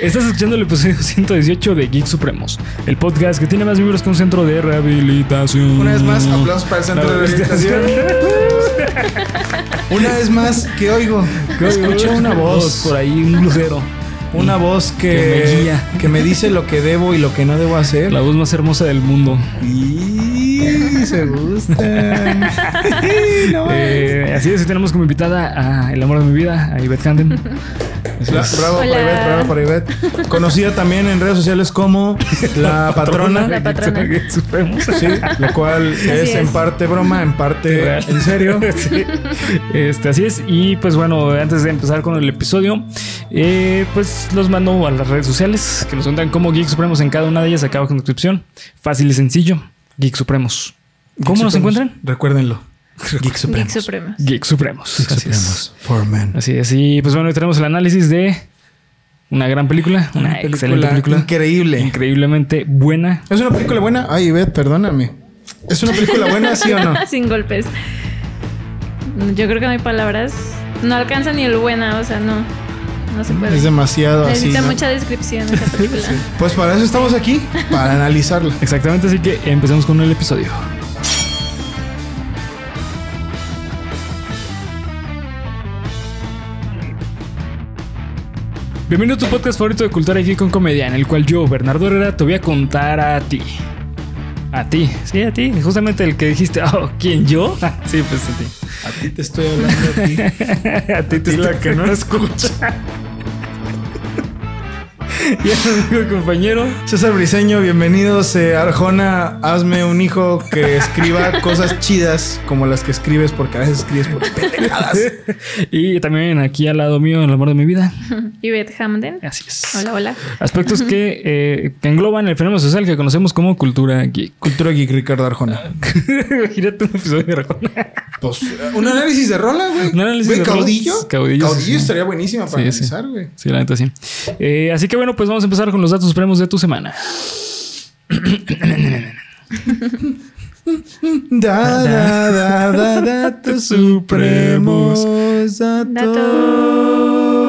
Estás escuchando el episodio 118 de Geek Supremos, el podcast que tiene más miembros que un centro de rehabilitación. Una vez más, aplausos para el centro de rehabilitación. Una vez más, que oigo? Escucho una voz. por ahí, un lucero. Una voz que, Que me guía. que me dice lo que debo y lo que no debo hacer. La voz más hermosa del mundo. Y se gustan. No, Eh, así es, tenemos como invitada a el amor de mi vida, a Ivette Handen. Bravo Hola. para Ivette, bravo para Ivette. Conocida también en redes sociales como la patrona. La patrona. de Geek Supremos. Sí, lo cual es, en parte broma, en parte Real. en serio. Sí. Este, así es. Y pues bueno, antes de empezar con el episodio, eh, pues los mando a las redes sociales que nos encuentran como Geek Supremos en cada una de ellas, acá abajo en la descripción. Fácil y sencillo. Geek Supremos. ¿Cómo Geek nos Supremos. encuentran? Recuérdenlo. Geek Geek Supremos. Supremos. Geek Supremos. Geek Así es. Supremos. For men. Así es. Y pues bueno, hoy tenemos el análisis de una gran película, una, excelente película, Increíble. increíblemente buena. ¿Es una película buena? Ay, Ivette, perdóname. ¿Es una película buena, sí o no? Sin golpes. Yo creo que no hay palabras. No alcanza ni el buena, o sea, no. No se puede. Es demasiado así. Necesita ¿no? mucha descripción esa película. Pues para eso estamos aquí, para analizarla. Exactamente, así que empecemos con el episodio. Bienvenido a tu podcast favorito de cultura geek con comedia, en el cual yo, Bernardo Herrera, te voy a contar a ti. A ti, sí, a ti. Justamente el que dijiste, oh, ¿quién yo? sí, pues a ti. A ti te estoy hablando a ti. a ti te la estoy- que no escucha. y mi amigo y compañero. César Briseño, bienvenidos. Eh, Arjona, hazme un hijo que escriba cosas chidas como las que escribes, porque a veces escribes por pendejadas. y también aquí al lado mío, el amor de mi vida. Y Beth Hamden. Así es. Hola, hola. Aspectos que, eh, que engloban el fenómeno social que conocemos como cultura geek. Cultura Geek, Ricardo Arjona. Imagínate un episodio de Arjona. Pues, un análisis de rola, güey. Un análisis de rolas. caudillo. Caudillo, Caudillo, sí, sí. estaría buenísima para Sí, sí. analizar, güey. Sí, la neta sí. Eh, así que bueno, pues vamos a empezar con los datos supremos de tu semana. Da, da, da, da, datos supremos. Datos.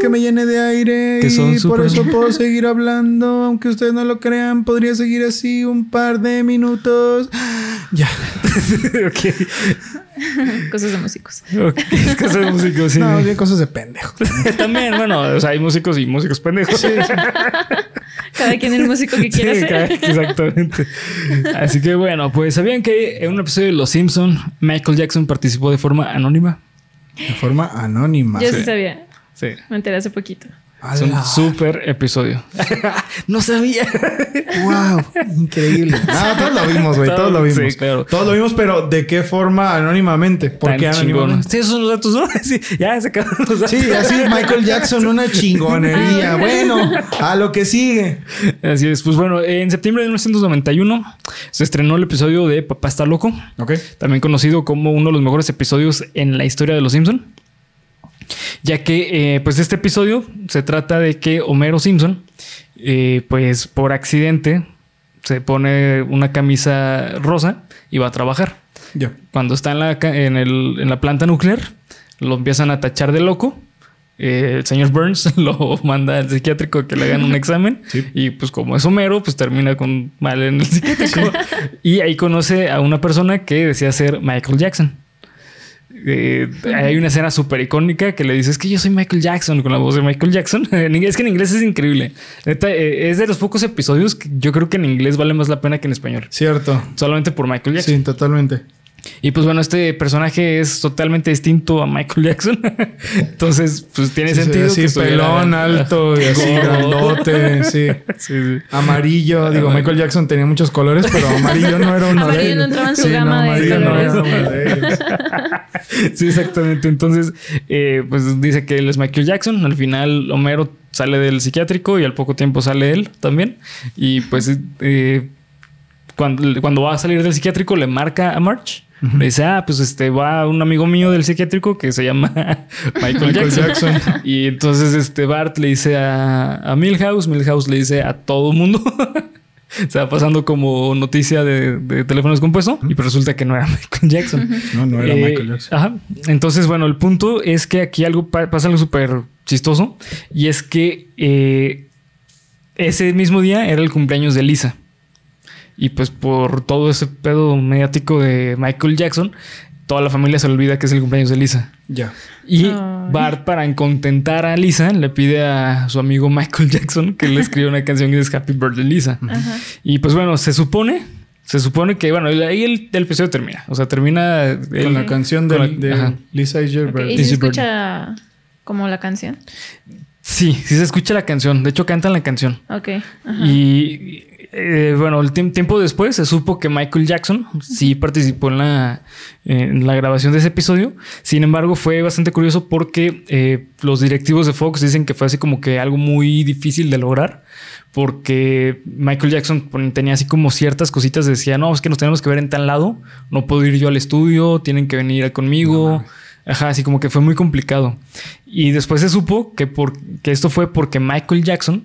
Que me llene de aire Que son y por eso puedo seguir hablando. Aunque ustedes no lo crean, podría seguir así un par de minutos. Ya. ok. Cosas de músicos. Ok, Es que soy músico, sí. No, bien cosas de pendejo. También, bueno, o sea, hay músicos y músicos pendejos. Cada quien el músico que quiere Sí, ser. cada- exactamente. Así que bueno, pues sabían que en un episodio de Los Simpson, Michael Jackson participó de forma anónima. De forma anónima. Yo sí sabía. Sí. Me enteré hace poquito. Es un Ala. súper episodio. no sabía. Wow, increíble. Ah, todos lo vimos, güey. Todos lo Sí, vimos. claro. Todos lo vimos, pero ¿de qué forma anónimamente? ¿Por qué Tan chingón. anónimamente? Sí, esos son los datos, ¿no? Sí, ya se acabaron los datos. Sí, así Michael Jackson, una chingonería. Bueno, a lo que sigue. Así es. Pues bueno, en septiembre de 1991 se estrenó el episodio de Papá está loco, Ok. también conocido como uno de los mejores episodios en la historia de Los Simpson. Ya que, eh, pues, este episodio se trata de que Homero Simpson, eh, pues, por accidente, se pone una camisa rosa y va a trabajar. Ya. Cuando está en la, en, el- en la planta nuclear, lo empiezan a tachar de loco. Eh, el señor Burns lo manda al psiquiátrico que le hagan un examen. Sí. Y pues como es Homero, pues termina con mal en el psiquiátrico. y ahí conoce a una persona que decía ser Michael Jackson. Eh, hay una escena súper icónica que le dice es que yo soy Michael Jackson con la voz de Michael Jackson. Es que en inglés es increíble. Eh, es de los pocos episodios que yo creo que en inglés vale más la pena que en español. Cierto. Solamente por Michael Jackson. Sí, totalmente. Y pues bueno, este personaje es totalmente distinto a Michael Jackson. Entonces, pues tiene Sí, sentido. que estuviera- pelón, alto y así grandote. Sí. Sí, sí. Amarillo. Digo, Michael Jackson tenía muchos colores, pero amarillo no era uno de Amarillo no entraba en su Sí, gama de amarillo no era colores. uno de ellos. Sí, exactamente. Entonces, eh, pues dice que él es Michael Jackson. Al final, Homero sale del psiquiátrico y al poco tiempo sale él también. Y pues, eh, cuando, cuando va a salir del psiquiátrico, le marca a March. Le dice, ah, pues este va un amigo mío del psiquiátrico que se llama Michael, Michael Jackson. Jackson. Y entonces este Bart le dice a, a Milhouse, Milhouse le dice a todo mundo. Se va pasando como noticia de, de teléfonos compuesto y pues resulta que no era Michael Jackson. No, no era Eh, Michael Jackson. Ajá. Entonces, bueno, el punto es que aquí algo pa- pasa algo súper chistoso. Y es que eh, ese mismo día era el cumpleaños de Lisa. Y pues por todo ese pedo mediático de Michael Jackson, toda la familia se le olvida que es el cumpleaños de Lisa. Ya. Y Ay. Bart, para contentar a Lisa, le pide a su amigo Michael Jackson que le escriba una canción que es Happy Birthday Lisa. Ajá. Y pues bueno, se supone, se supone que, bueno, ahí el, el episodio termina. O sea, termina Con la canción de, la-. Lisa is your Ok, birthday. ¿Y se escucha como la canción? Sí, sí se escucha la canción. De hecho, cantan la canción. Ok. Ajá. Y eh, bueno, el tiemp- tiempo después se supo que Michael Jackson sí participó en la, en la grabación de ese episodio. Sin embargo, fue bastante curioso porque eh, los directivos de Fox dicen que fue así como que algo muy difícil de lograr. Porque Michael Jackson tenía así como ciertas cositas. Decía, no, es que nos tenemos que ver en tal lado. No puedo ir yo al estudio. Tienen que venir conmigo. Ajá, así como que fue muy complicado. Y después se supo que, por, que esto fue porque Michael Jackson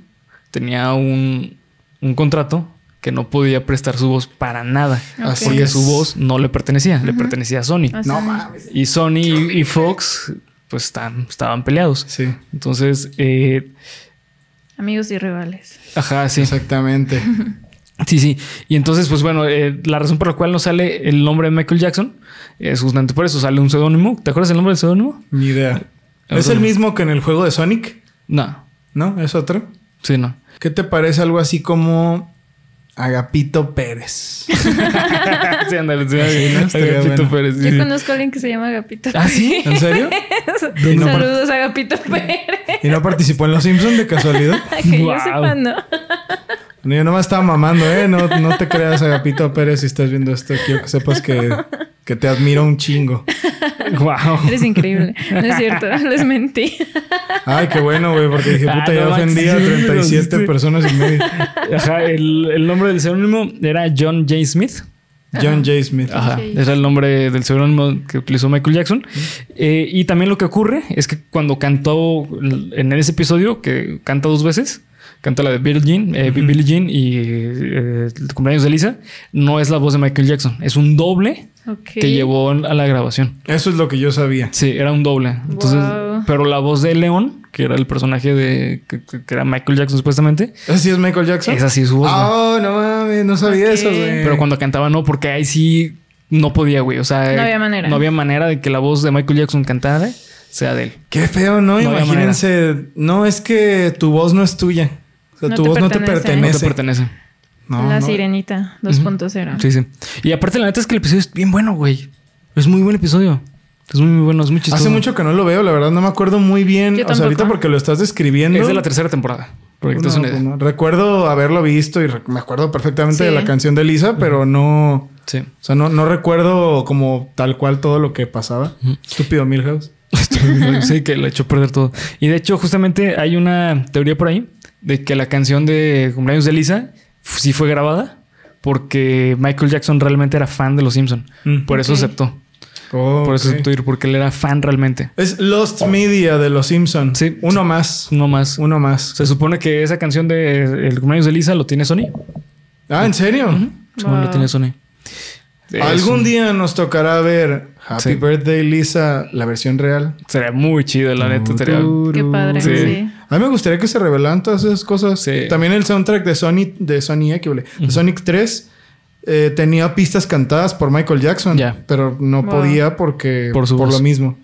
tenía un, un contrato que no podía prestar su voz para nada. Así Porque es. su voz no le pertenecía, le pertenecía a Sony. O sea, No mames. Y Sony y, y Fox pues están, estaban peleados. Sí, Entonces, eh, Amigos y rivales. ajá, sí. exactamente. Sí, sí. Y entonces, pues bueno, eh, la razón por la cual no sale el nombre de Michael Jackson es justamente por eso, sale un seudónimo. ¿Te acuerdas el nombre del seudónimo? Ni idea. ¿Es Otro. el mismo que en el juego de Sonic? No, ¿No? ¿Es otro? sí, no. ¿Qué te parece algo así como Agapito Pérez? sí, ándale, sí, Sí, Agapito bueno. Pérez, sí, Yo sí. conozco a alguien que se llama Agapito. ¿Ah, sí? ¿En serio? No, Saludos a Agapito Pérez. ¿Y no participó en Los Simpsons de casualidad? que Wow. yo sepa, no. Yo nomás estaba mamando, ¿eh? No, no te creas, Agapito Pérez, si estás viendo esto. Quiero que sepas que, que te admiro un chingo. Wow. Eres increíble. No es cierto, les mentí. Ay, qué bueno, güey, porque dije, Ah, puta, ya no ofendí a manches, sí, 37 sí. personas y medio. Ajá, el, el nombre del seudónimo era John J. Smith. John J. Smith. Ajá, Ok. era el nombre del seudónimo que utilizó Michael Jackson. Eh, y también lo que ocurre es que cuando cantó en ese episodio, que canta dos veces, canta la de Billie Jean, eh, Billie Jean y eh, el cumpleaños de Lisa, no es la voz de Michael Jackson, es un doble que llevó a la grabación. Eso es lo que yo sabía. Sí, era un doble. Entonces, Wow. pero la voz de León, que era el personaje de que, era Michael Jackson supuestamente, ¿Ese sí es Michael Jackson? esa sí es su voz. Oh, no mames, no sabía eso, güey. Pero cuando cantaba no, porque ahí sí no podía, güey. O sea, No había manera. No había manera de que la voz de Michael Jackson cantara sea de él. Qué feo, ¿no? Imagínense. No, es que tu voz no es tuya. O sea, No tu te voz no te pertenece. No te pertenece. No, la no. sirenita 2.0. Sí, sí. Y aparte, la neta es que el episodio es bien bueno, güey. Es muy buen episodio. Es muy, muy bueno, es muy chistoso. Hace mucho que no lo veo, la verdad no me acuerdo muy bien. Yo o sea, ahorita porque lo estás describiendo. Es de la tercera temporada. No. Recuerdo haberlo visto y me acuerdo perfectamente de la canción de Lisa, pero no. Sí. O sea, no, no recuerdo como tal cual todo lo que pasaba. Estúpido Milhouse. sí, que le echó a perder todo. Y de hecho, justamente hay una teoría por ahí de que la canción de cumpleaños de Lisa sí fue grabada porque Michael Jackson realmente era fan de los Simpson. Mm. Por eso aceptó. Oh, Por eso aceptó ir, porque él era fan realmente. Es Lost Media de los Simpsons. Sí. Uno más. No más. Uno más. Se supone que esa canción de El cumpleaños de Lisa lo tiene Sony. Ah, ¿en serio? Lo Wow. tiene Sony. Es Algún un- día nos tocará ver Happy Sí. Birthday Lisa, la versión real. Sería muy chido, la neta. Estaría... Qué padre, Sí. sí. A mí me gustaría que se revelaran todas esas cosas. Sí. También el soundtrack de Sonic, de Sonic. De Sonic 3 eh, tenía pistas cantadas por Michael Jackson. Ya. Pero no Wow. podía porque Por su por voz. lo mismo.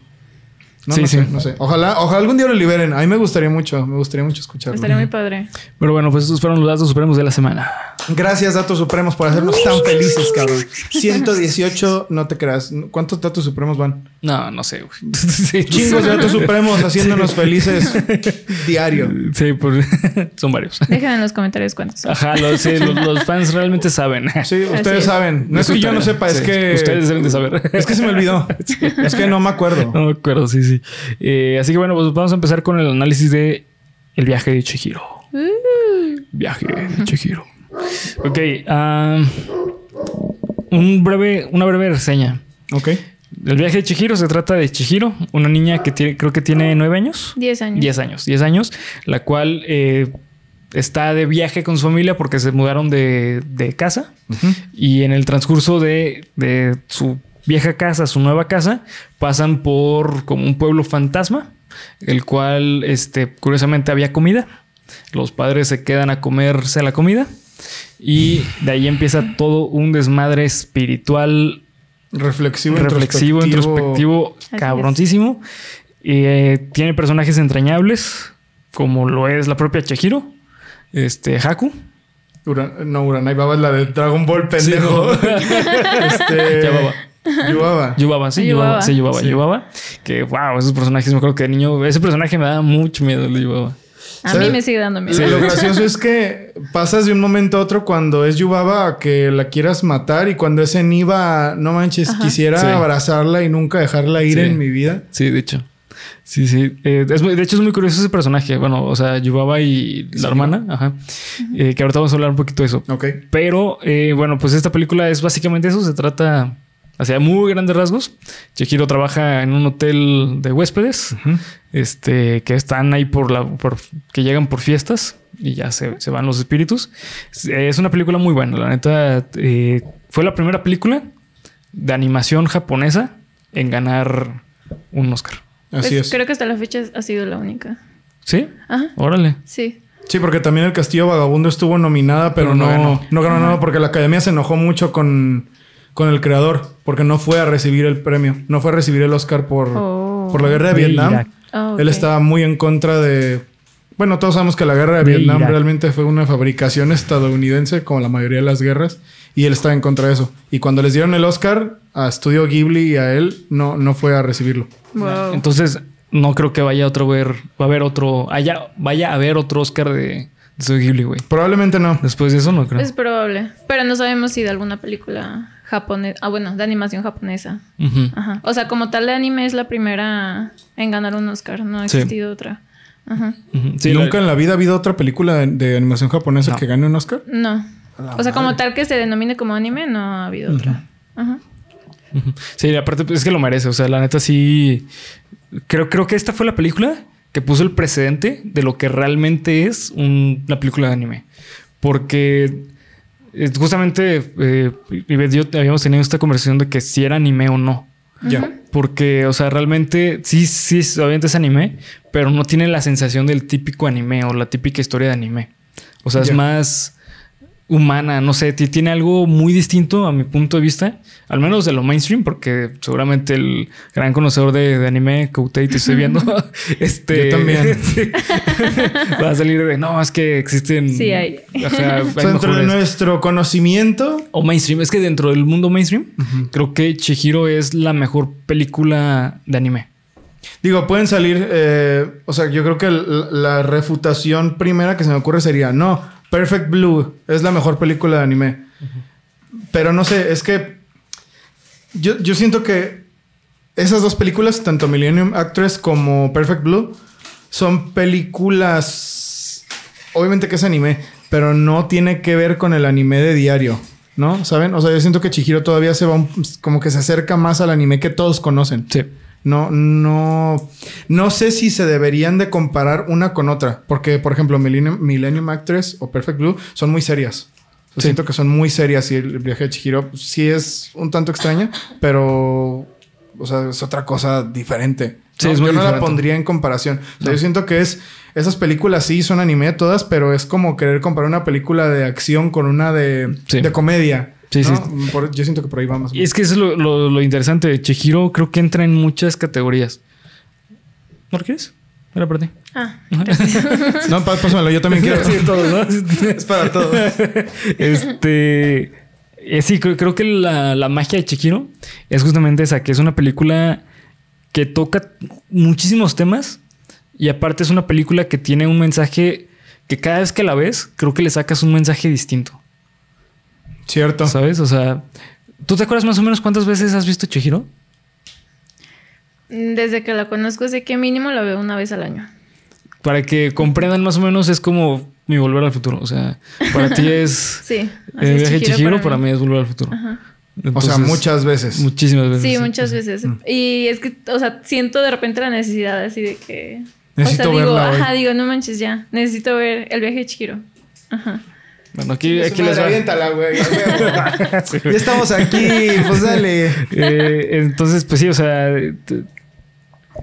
No, Sí, no sí. sé, no sé. Ojalá, ojalá algún día lo liberen. A mí me gustaría mucho, me gustaría mucho escucharlo. Estaría muy padre. Pero bueno, pues esos fueron los datos supremos de la semana. Gracias, Datos Supremos, por hacernos tan felices, cabrón. 118, no te creas. ¿Cuántos Datos Supremos van? No, no sé, güey. Sí, Chingos de Datos Supremos haciéndonos felices diario. Sí, pues son varios. Dejen en los comentarios cuántos son. Ajá, los, sí, los, los fans realmente saben. Sí, ustedes es. saben. No es que yo no sepa, es que... Ustedes deben de saber. Es que se me olvidó. Es que no me acuerdo. No me acuerdo, sí, sí. Eh, así que bueno, pues vamos a empezar con el análisis de el viaje de Chihiro. Viaje de Chihiro. Ok, ah, un breve, una breve reseña. Ok. El viaje de Chihiro se trata de Chihiro, una niña que tiene, creo que tiene nueve años. 10 años. 10 años, 10 años, la cual eh, está de viaje con su familia porque se mudaron de, de casa y en el transcurso de, de su vieja casa, su nueva casa, pasan por como un pueblo fantasma el cual, este, curiosamente había comida. Los padres se quedan a comerse la comida y de ahí empieza todo un desmadre espiritual Reflexivo, reflexivo, introspectivo, es. cabroncísimo. Eh, tiene personajes entrañables, como lo es la propia Chihiro, este, Haku. Ura- no, Uranai Baba es la de Dragon Ball, pendejo. este, Yubaba. Yubaba. Yubaba, sí, Yubaba. Yubaba, sí, Yubaba, Sí. Yubaba. Que wow, esos personajes, me acuerdo que de niño, ese personaje me daba mucho miedo, Yubaba. A ¿Sabes? mí me sigue dando miedo. Lo gracioso es que pasas de un momento a otro cuando es Yubaba a que la quieras matar y cuando es Eniva, no manches, quisiera Sí. abrazarla y nunca dejarla ir Sí. en mi vida. Sí, de hecho. Sí, sí. Eh, es muy- de hecho, es muy curioso ese personaje. Bueno, o sea, Yubaba y la hermana, ajá. Eh, que ahorita vamos a hablar un poquito de eso. Ok. Pero eh, bueno, pues esta película es básicamente eso. Se trata hacia muy grandes rasgos. Chihiro trabaja en un hotel de huéspedes, este, que están ahí por la, por, que llegan por fiestas y ya se, se van los espíritus. Es, es una película muy buena. La neta, eh, fue la primera película de animación japonesa en ganar un Oscar. Así Pues es. Creo que hasta la fecha ha sido la única. ¿Sí? Ajá, Órale. sí. Sí, porque también el Castillo Vagabundo estuvo nominada, pero, Pero no no, ganó. no ganó nada porque la academia se enojó mucho con, con el creador, porque no fue a recibir el premio, no fue a recibir el Oscar por, Oh. por la guerra de De Vietnam. Ah. Él estaba muy en contra de. Bueno, todos sabemos que la guerra de, De Vietnam Irak. realmente fue una fabricación estadounidense, como la mayoría de las guerras, y él estaba en contra de eso. Y cuando les dieron el Oscar a Studio Ghibli y a él, no, no fue a recibirlo. Wow. Entonces, no creo que vaya otro ver, va a haber otro, haya, vaya a haber otro Oscar de, de Studio Ghibli, güey. Probablemente no. Después de eso, no creo. Es probable. Pero no sabemos si de alguna película japonesa. Ah, bueno, de animación japonesa. Ajá. O sea, como tal de anime es la primera en ganar un Oscar. No ha Sí. existido otra. Ajá. Sí, Nunca la- en la vida ha habido otra película de, animación japonesa No. que gane un Oscar. No. O sea, como tal que se denomine como anime, no ha habido otra. Ajá. Sí, aparte pues, es que lo merece. O sea, la neta sí. Creo, creo que esta fue la película que puso el precedente de lo que realmente es un- una película de anime. Porque justamente eh, Ivette y yo habíamos tenido esta conversación de que si era anime o no. Ya. Porque, o sea, realmente sí, sí, obviamente es anime, pero no tiene la sensación del típico anime o la típica historia de anime. O sea, es más humana, no sé, ti- tiene algo muy distinto a mi punto de vista, al menos de lo mainstream, porque seguramente el gran conocedor de, de anime, Koutei, te estoy viendo, este... Yo también. sí, va a salir de, no, es que existen... Sí, hay. Ajá, hay O sea, dentro de mejores". nuestro conocimiento, O mainstream. Es que dentro del mundo mainstream, creo que Chihiro es la mejor película de anime. digo, pueden salir. eh, o sea, yo creo que la refutación primera que se me ocurre sería: no, Perfect Blue es la mejor película de anime. Pero no sé, es que yo, yo siento que esas dos películas, tanto Millennium Actress como Perfect Blue, son películas. Obviamente que es anime, pero no tiene que ver con el anime de diario, ¿no? ¿Saben? O sea, yo siento que Chihiro todavía se va un- como que se acerca más al anime que todos conocen. Sí. No, no, no sé si se deberían de comparar una con otra, porque por ejemplo Millennium, Millennium Actress o Perfect Blue son muy serias. Sí. Siento que son muy serias y el viaje de Chihiro sí es un tanto extraña, pero o sea, es otra cosa diferente. Sí, ¿no? es muy Yo no la diferente. pondría en comparación. O sea, No. Yo siento que es esas películas sí son anime todas, pero es como querer comparar una película de acción con una de, Sí. de comedia. Sí, ¿no? sí. Por- yo siento que por ahí vamos. Y es que eso es lo, lo- lo interesante de Chihiro. Creo que entra en muchas categorías. ¿No lo quieres? Era para ti. Ah, No, pá- pásamelo, yo también quiero. Sí, todo, ¿no? es para todos. este. eh, sí, creo, creo que la, la magia de Chihiro es justamente esa, que es una película que toca muchísimos temas y aparte es una película que tiene un mensaje que cada vez que la ves, creo que le sacas un mensaje distinto, Cierto. ¿sabes? O sea, ¿tú te acuerdas más o menos cuántas veces has visto Chihiro? desde que la conozco sé que mínimo la veo una vez al año. Para que comprendan más o menos es como mi volver al futuro, o sea, para ti es Sí. el viaje de Chihiro, para, mí. mí es volver al futuro. o sea, muchas veces. Muchísimas veces. Sí, muchas veces. Mm. Y es que, o sea, siento de repente la necesidad así de que. Necesito o sea, digo, verla hoy. ajá, digo, no manches ya. Necesito ver el viaje de Chihiro. Ajá. Bueno, aquí, aquí les va. güey. ya estamos aquí, pues dale. Eh, entonces, pues sí, o sea,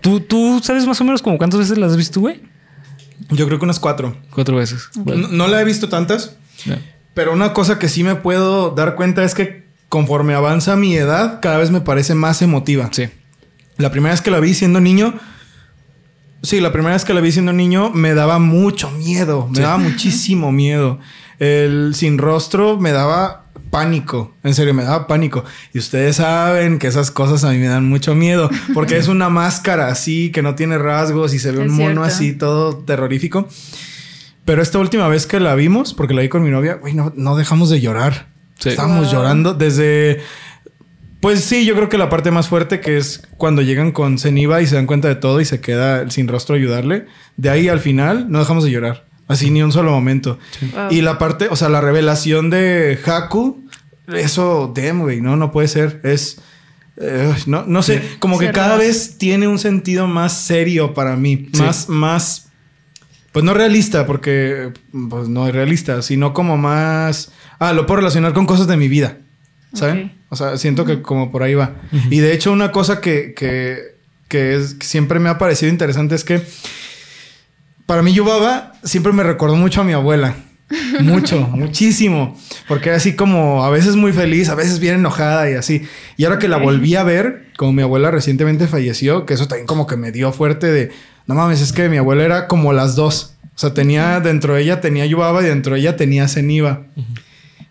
¿Tú, ¿Tú sabes más o menos como cuántas veces las has visto, güey? Yo creo que unas cuatro. Cuatro veces. No, no la he visto tantas, pero una cosa que sí me puedo dar cuenta es que conforme avanza mi edad, cada vez me parece más emotiva. Sí. La primera vez que la vi siendo niño, sí, la primera vez que la vi siendo niño me daba mucho miedo, me daba muchísimo miedo. El sin rostro me daba pánico, en serio, me daba pánico. Y ustedes saben que esas cosas a mí me dan mucho miedo, porque es una máscara así, que no tiene rasgos y se ve Es un mono cierto. así, todo terrorífico. Pero esta última vez que la vimos, porque la vi con mi novia, güey, no, no dejamos de llorar. Sí. Estábamos Wow. llorando desde... Pues sí, yo creo que la parte más fuerte que es cuando llegan con Zeniba y se dan cuenta de todo y se queda el sin rostro a ayudarle. De ahí al final no dejamos de llorar. Así ni un solo momento. Wow. Y la parte, o sea, la revelación de Haku, eso, damn, güey, no, no puede ser. Es... eh, no, no sé, como que cada vez tiene un sentido más serio para mí. Sí. Más, más... Pues no realista, porque pues no es realista, sino como más... Ah, lo puedo relacionar con cosas de mi vida. ¿Saben? O sea, siento que como por ahí va. Y de hecho, una cosa que, que, que es, que siempre me ha parecido interesante es que para mí Yubaba siempre me recordó mucho a mi abuela. Mucho, muchísimo. Porque era así como a veces muy feliz, a veces bien enojada y así. Y ahora que la volví a ver, como mi abuela recientemente falleció, que eso también como que me dio fuerte de, no mames, es que mi abuela era como las dos. O sea, tenía dentro de ella tenía Yubaba y dentro de ella tenía Zeniba.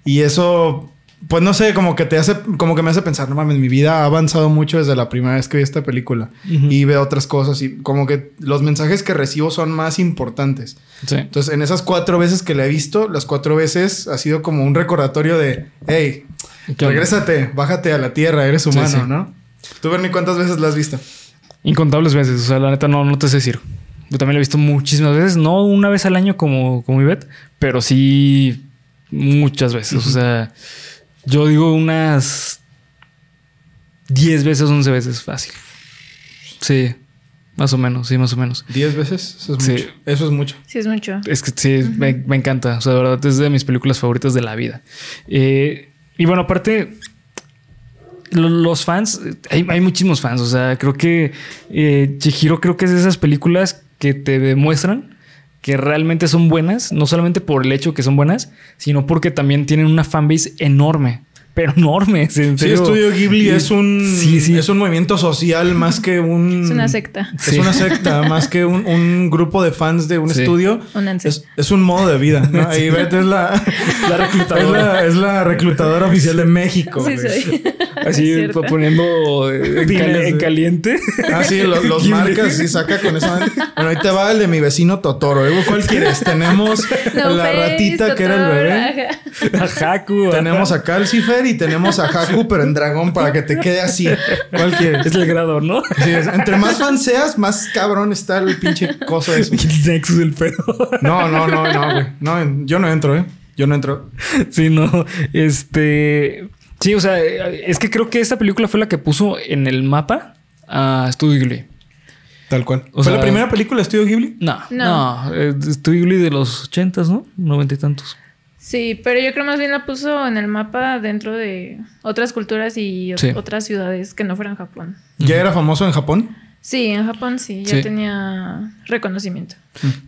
Y eso, pues no sé, como que te hace, como que me hace pensar, no mames, mi vida ha avanzado mucho desde la primera vez que vi esta película y veo otras cosas y como que los mensajes que recibo son más importantes. Sí. Entonces, en esas cuatro veces que la he visto, las cuatro veces ha sido como un recordatorio de, hey, regrésate, bájate a la tierra, eres humano, sí. ¿no? Tú, Bernie, ¿cuántas veces la has visto? Incontables veces. O sea, la neta no, no te sé decir. Yo también la he visto muchísimas veces. No una vez al año como, como Ivette, pero sí muchas veces. O sea, yo digo unas 10 veces, 11 veces fácil. Sí, más o menos, sí, más o menos. ¿Diez veces? Eso es Sí. mucho. Eso es mucho. Sí, es mucho. Es que sí, me, me encanta. O sea, de verdad es de mis películas favoritas de la vida. Eh, y bueno, aparte, lo- los fans, hay, hay muchísimos fans. O sea, creo que eh, Chihiro creo que es de esas películas que te demuestran que realmente son buenas, no solamente por el hecho que son buenas, sino porque también tienen una fanbase enorme. Pero enorme, en Sí, serio. Estudio Ghibli Y- es un Sí, sí. es un movimiento social más que un Es una secta. Es Sí. una secta más que un, un grupo de fans de un Sí. estudio. Es, es un modo de vida. ¿no? Ahí Beth es la, La reclutadora. Es la, es la reclutadora oficial de México. Sí, soy. Así poniendo en, caliente. Ah, sí, lo- los marcas y saca con eso. Bueno, ahí te va el de mi vecino Totoro. ¿eh? ¿Cuál quieres? Tenemos No la face, ratita que era el bebé. A Haku. Tenemos a Calcifer y tenemos a Haku, pero en dragón para que te quede así. ¿Cuál quieres? Es el grado, ¿no? Sí, es- entre más fan seas, más cabrón está el pinche coso Nexus del pedo. No, no, no, no, güey. No, yo no entro, ¿eh? Yo no entro. Sí, no. Este. Sí, o sea, es que creo que esta película fue la que puso en el mapa a Studio Ghibli. Tal cual. O ¿Fue sea- la primera película de Estudio Ghibli? No, No. no. eh, Studio Ghibli de los ochentas, ¿no? Noventa y tantos. Sí, pero yo creo más bien la puso en el mapa dentro de otras culturas y Sí. otras ciudades que no fueran Japón. ¿Ya era famoso en Japón? Sí, en Japón sí, ya Sí. tenía reconocimiento.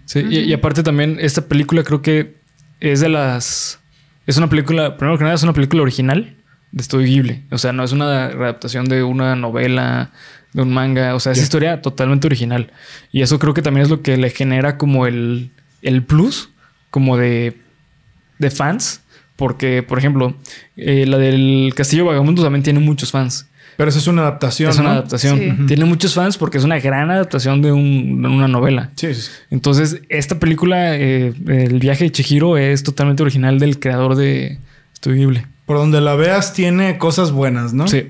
Sí, y, y aparte también esta película creo que es de las... Es una película, primero que nada es una película original de Studio Ghibli. O sea, no es una adaptación de una novela, de un manga. O sea, es historia totalmente original. Y eso creo que también es lo que le genera como el, el plus, como de, de fans. Porque, por ejemplo, eh, la del Castillo Vagamundo también tiene muchos fans. Pero eso es una adaptación, es una ¿no? adaptación. Sí. Tiene muchos fans porque es una gran adaptación de, un- de una novela. Sí, sí, sí. Entonces, esta película, eh, El viaje de Chihiro, es totalmente original del creador de Studio Ghibli. Por donde la veas tiene cosas buenas, ¿no? Sí.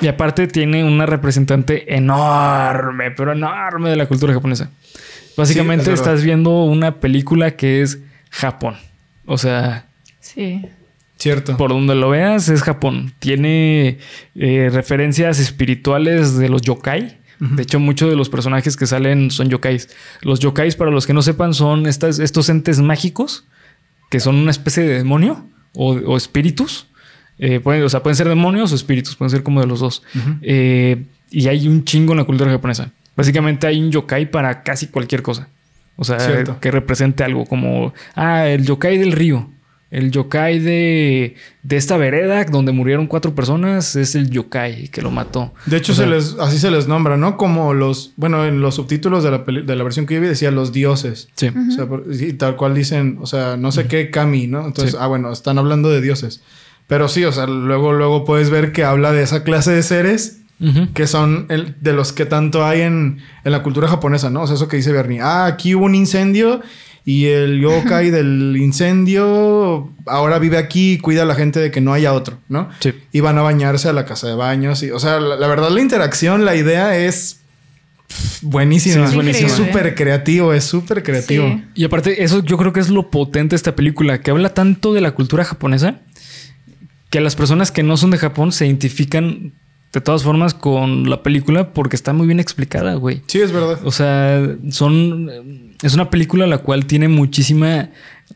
Y aparte tiene una representante enorme, pero enorme de la cultura japonesa. Básicamente Sí, es verdad. estás viendo una película que es Japón. O sea, Sí. Cierto. por donde lo veas es Japón. Tiene eh, referencias espirituales de los yokai. De hecho, muchos de los personajes que salen son yokais. Los yokais, para los que no sepan, son estas, estos entes mágicos que son una especie de demonio o, o espíritus. Eh, pueden, o sea, pueden ser demonios o espíritus, pueden ser como de los dos. Eh, y hay un chingo en la cultura japonesa. Básicamente hay un yokai para casi cualquier cosa. O sea, Cierto. que represente algo como, ah, el yokai del río. El yokai de, de esta vereda donde murieron cuatro personas es el yokai que lo mató. De hecho, O sea, se les, así se les nombra, ¿no? Como los, bueno, en los subtítulos de la, de la versión que yo vi decía los dioses. Sí. O sea, y tal cual dicen, o sea, no sé qué kami, ¿no? Entonces, Sí. ah, bueno, están hablando de dioses. Pero sí, o sea, luego, luego puedes ver que habla de esa clase de seres Que son el- de los que tanto hay en, en la cultura japonesa, ¿no? O sea, eso que dice Bernie. Ah, aquí hubo un incendio y el yokai del incendio ahora vive aquí y cuida a la gente de que no haya otro, ¿no? Sí. Y van a bañarse a la casa de baños. Y, o sea, la, la verdad, la interacción, la idea es pff, buenísima. Sí, es es buenísimo. súper creativo, es súper creativo. Sí. Y aparte, eso yo creo que es lo potente de esta película, que habla tanto de la cultura japonesa que las personas que no son de Japón se identifican de todas formas con la película porque está muy bien explicada, güey. Sí, es verdad. O sea, son. Es una película la cual tiene muchísima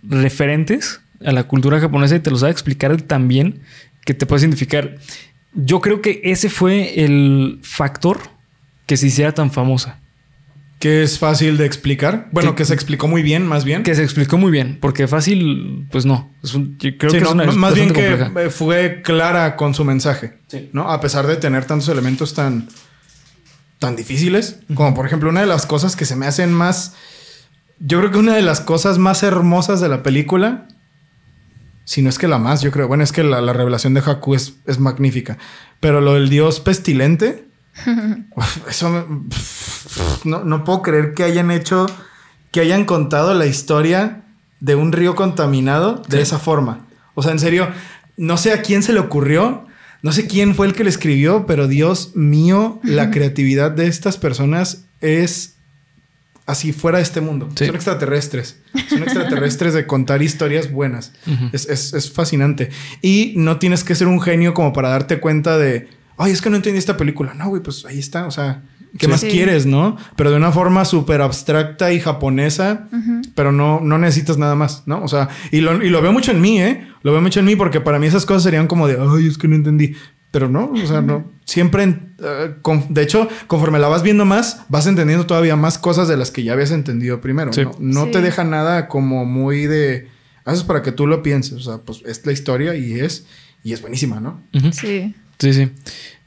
referentes a la cultura japonesa y te lo sabe explicar tan bien que te puedes identificar. Yo creo que ese fue el factor que se hiciera tan famosa. Que es fácil de explicar. Bueno, Que- que se explicó muy bien, más bien. Que se explicó muy bien, porque fácil, pues no. Es un- yo creo Sí, que no, es una más bien que compleja. eh, fue clara con su mensaje. Sí. ¿No? A pesar de tener tantos elementos tan, tan difíciles. Como por ejemplo, una de las cosas que se me hacen más. Yo creo que una de las cosas más hermosas de la película. Si no es que la más, yo creo. Bueno, es que la, la revelación de Haku es, es magnífica. Pero lo del dios pestilente. eso me- no, no puedo creer que hayan hecho. Que hayan contado la historia de un río contaminado de Sí. esa forma. O sea, en serio, no sé a quién se le ocurrió, no sé quién fue el que le escribió, pero Dios mío, la creatividad de estas personas es así fuera de este mundo. Sí. Son extraterrestres. Son extraterrestres de contar historias buenas. Es, es- es fascinante. Y no tienes que ser un genio como para darte cuenta de, ay, es que no entendí esta película. No, güey, pues ahí está. O sea, ¿qué Sí. más Sí. quieres, no? Pero de una forma súper abstracta y japonesa, pero no, no necesitas nada más, ¿no? O sea, y lo, y lo veo mucho en mí, ¿eh? Lo veo mucho en mí porque para mí esas cosas serían como de, ay, es que no entendí. Pero no, o sea, no. Siempre, eh, con- de hecho, conforme la vas viendo más, vas entendiendo todavía más cosas de las que ya habías entendido primero. Sí. No, No Sí. te deja nada como muy de, haces para que tú lo pienses. O sea, pues es la historia y es, y es buenísima, ¿no? Sí. Sí, sí.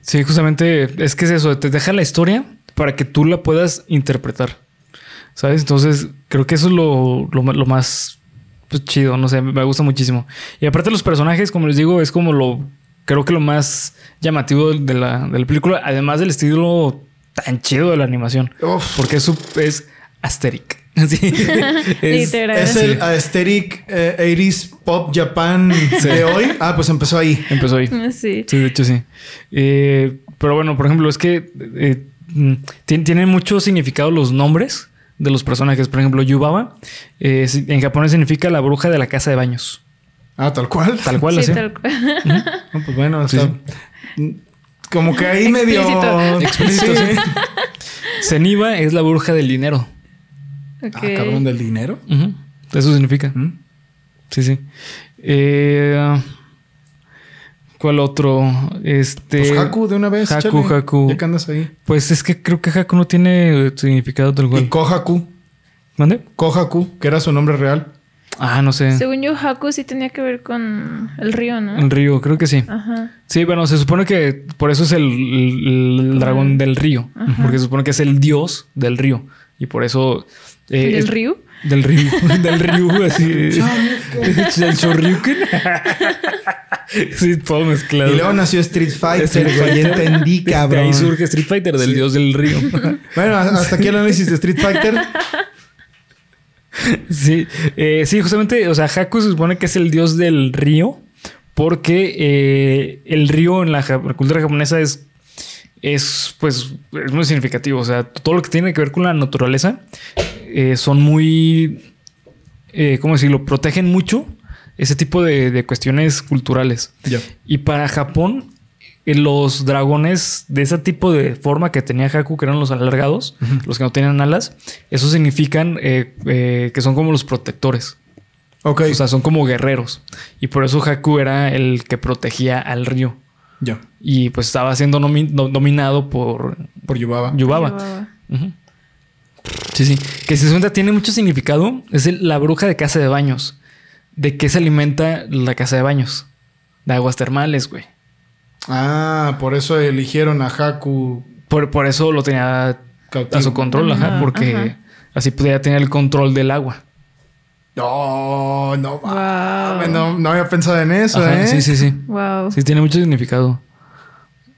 Sí, justamente es que es eso, te deja la historia para que tú la puedas interpretar. ¿Sabes? Entonces, creo que eso es lo, lo, lo más pues, chido, no sé, me gusta muchísimo. Y aparte los personajes, como les digo, es como lo, creo que lo más llamativo de la, de la película, además del estilo tan chido de la animación. Uf. Porque es, su- es asteric. Sí. es, el aesthetic eh, 80s pop Japan de hoy. Ah, pues empezó ahí. empezó ahí. Sí. Sí, de hecho sí. Eh, pero bueno, por ejemplo, es que eh, mm, tien- tienen mucho significado los nombres de los personajes. Por ejemplo, Yubaba eh, en japonés significa la bruja de la casa de baños. Ah, tal cual. Tal cual, Sí, así. tal cual. No, pues bueno, Sí, está- como que ahí medio Explícito. Explícito, sí. Zeniba es la bruja del dinero. Ok. Ah, cabrón del dinero. Ujú. Eso significa. ¿Mm? Sí, sí. Eh, ¿Cuál otro? Este. Pues Haku de una vez. Haku, échale. Haku. Ya que andas ahí. Pues es que creo que Haku no tiene significado tal Y cual. Kohaku. ¿Mande? Kohaku, que era su nombre real. Ah, no sé. Según yo, Haku sí tenía que ver con el río, ¿no? El río, creo que sí. Ajá. Sí, bueno, se supone que por eso es el, el- el dragón del río. Porque se supone que es el dios del río. Y por eso. Eh, ¿Del es- río? Del río. del río, así. el chorriuken. sí, todo mezclado. Y luego nació Street Fighter, güey. Entendí, De cabrón. ahí surge Street Fighter, del dios del río. Bueno, hasta aquí el análisis de Street Fighter. Sí, eh, sí, justamente, o sea, Haku se supone que es el dios del río, porque eh, el río en la, ja- la cultura japonesa es, es, pues, es muy significativo. O sea, todo lo que tiene que ver con la naturaleza eh, son muy, eh, ¿cómo decirlo? Protegen mucho ese tipo de, de cuestiones culturales. Y para Japón, eh, los dragones de ese tipo de forma que tenía Haku, que eran los alargados, los que no tenían alas, eso significan eh, eh, que son como los protectores. Ok. O sea, son como guerreros. Y por eso Haku era el que protegía al río. ya. Y pues estaba siendo nomi- no- dominado por Por Yubaba. Yubaba. Yubaba. Sí, sí. Que si se cuenta tiene mucho significado. Es el- la bruja de casa de baños. ¿De qué se alimenta la casa de baños? De aguas termales, güey. Ah, por eso eligieron a Haku. Por, por eso lo tenía Cautivo. a su control, ajá, Ajá, porque ajá. así podía tener el control del agua. No, no, Wow. no, no había pensado en eso, Ajá, ¿eh? Sí, sí, sí. Wow. Sí, tiene mucho significado.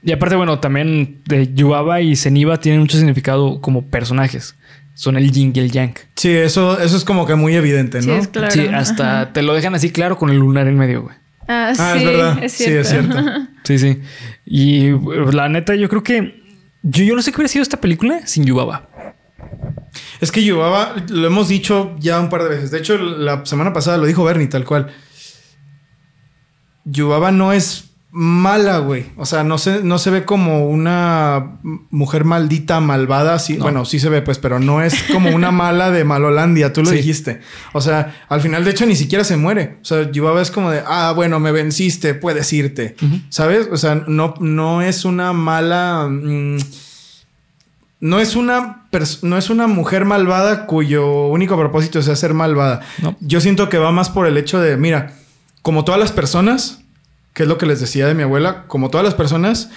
Y aparte, bueno, también de Yubaba y Zeniba tienen mucho significado como personajes. Son el yin y el yang. Sí, eso, eso es como que muy evidente, Sí, ¿no? es claro. Sí, hasta Ajá. te lo dejan así claro con el lunar en medio, güey. Ah, Ah, sí, es verdad. es Sí, es cierto. Sí, sí. Y eh, la neta, yo creo que. Yo, yo no sé qué hubiera sido esta película sin Yubaba. Es que Yubaba, lo hemos dicho ya un par de veces. De hecho, la semana pasada lo dijo Bernie, tal cual. Yubaba no es mala, güey. O sea, no se, no se ve como una mujer maldita, malvada. Sí, No. Bueno, sí se ve, pues, pero no es como una mala de Malolandia. Tú lo Sí. dijiste. O sea, al final, de hecho, ni siquiera se muere. O sea, Yubaba es como de, ah, bueno, me venciste, puedes irte. ¿Sabes? O sea, no, no es una mala. mm, no es una no es una mujer malvada cuyo único propósito sea ser malvada. No. Yo siento que va más por el hecho de, mira, como todas las personas, que es lo que les decía de mi abuela, como todas las personas,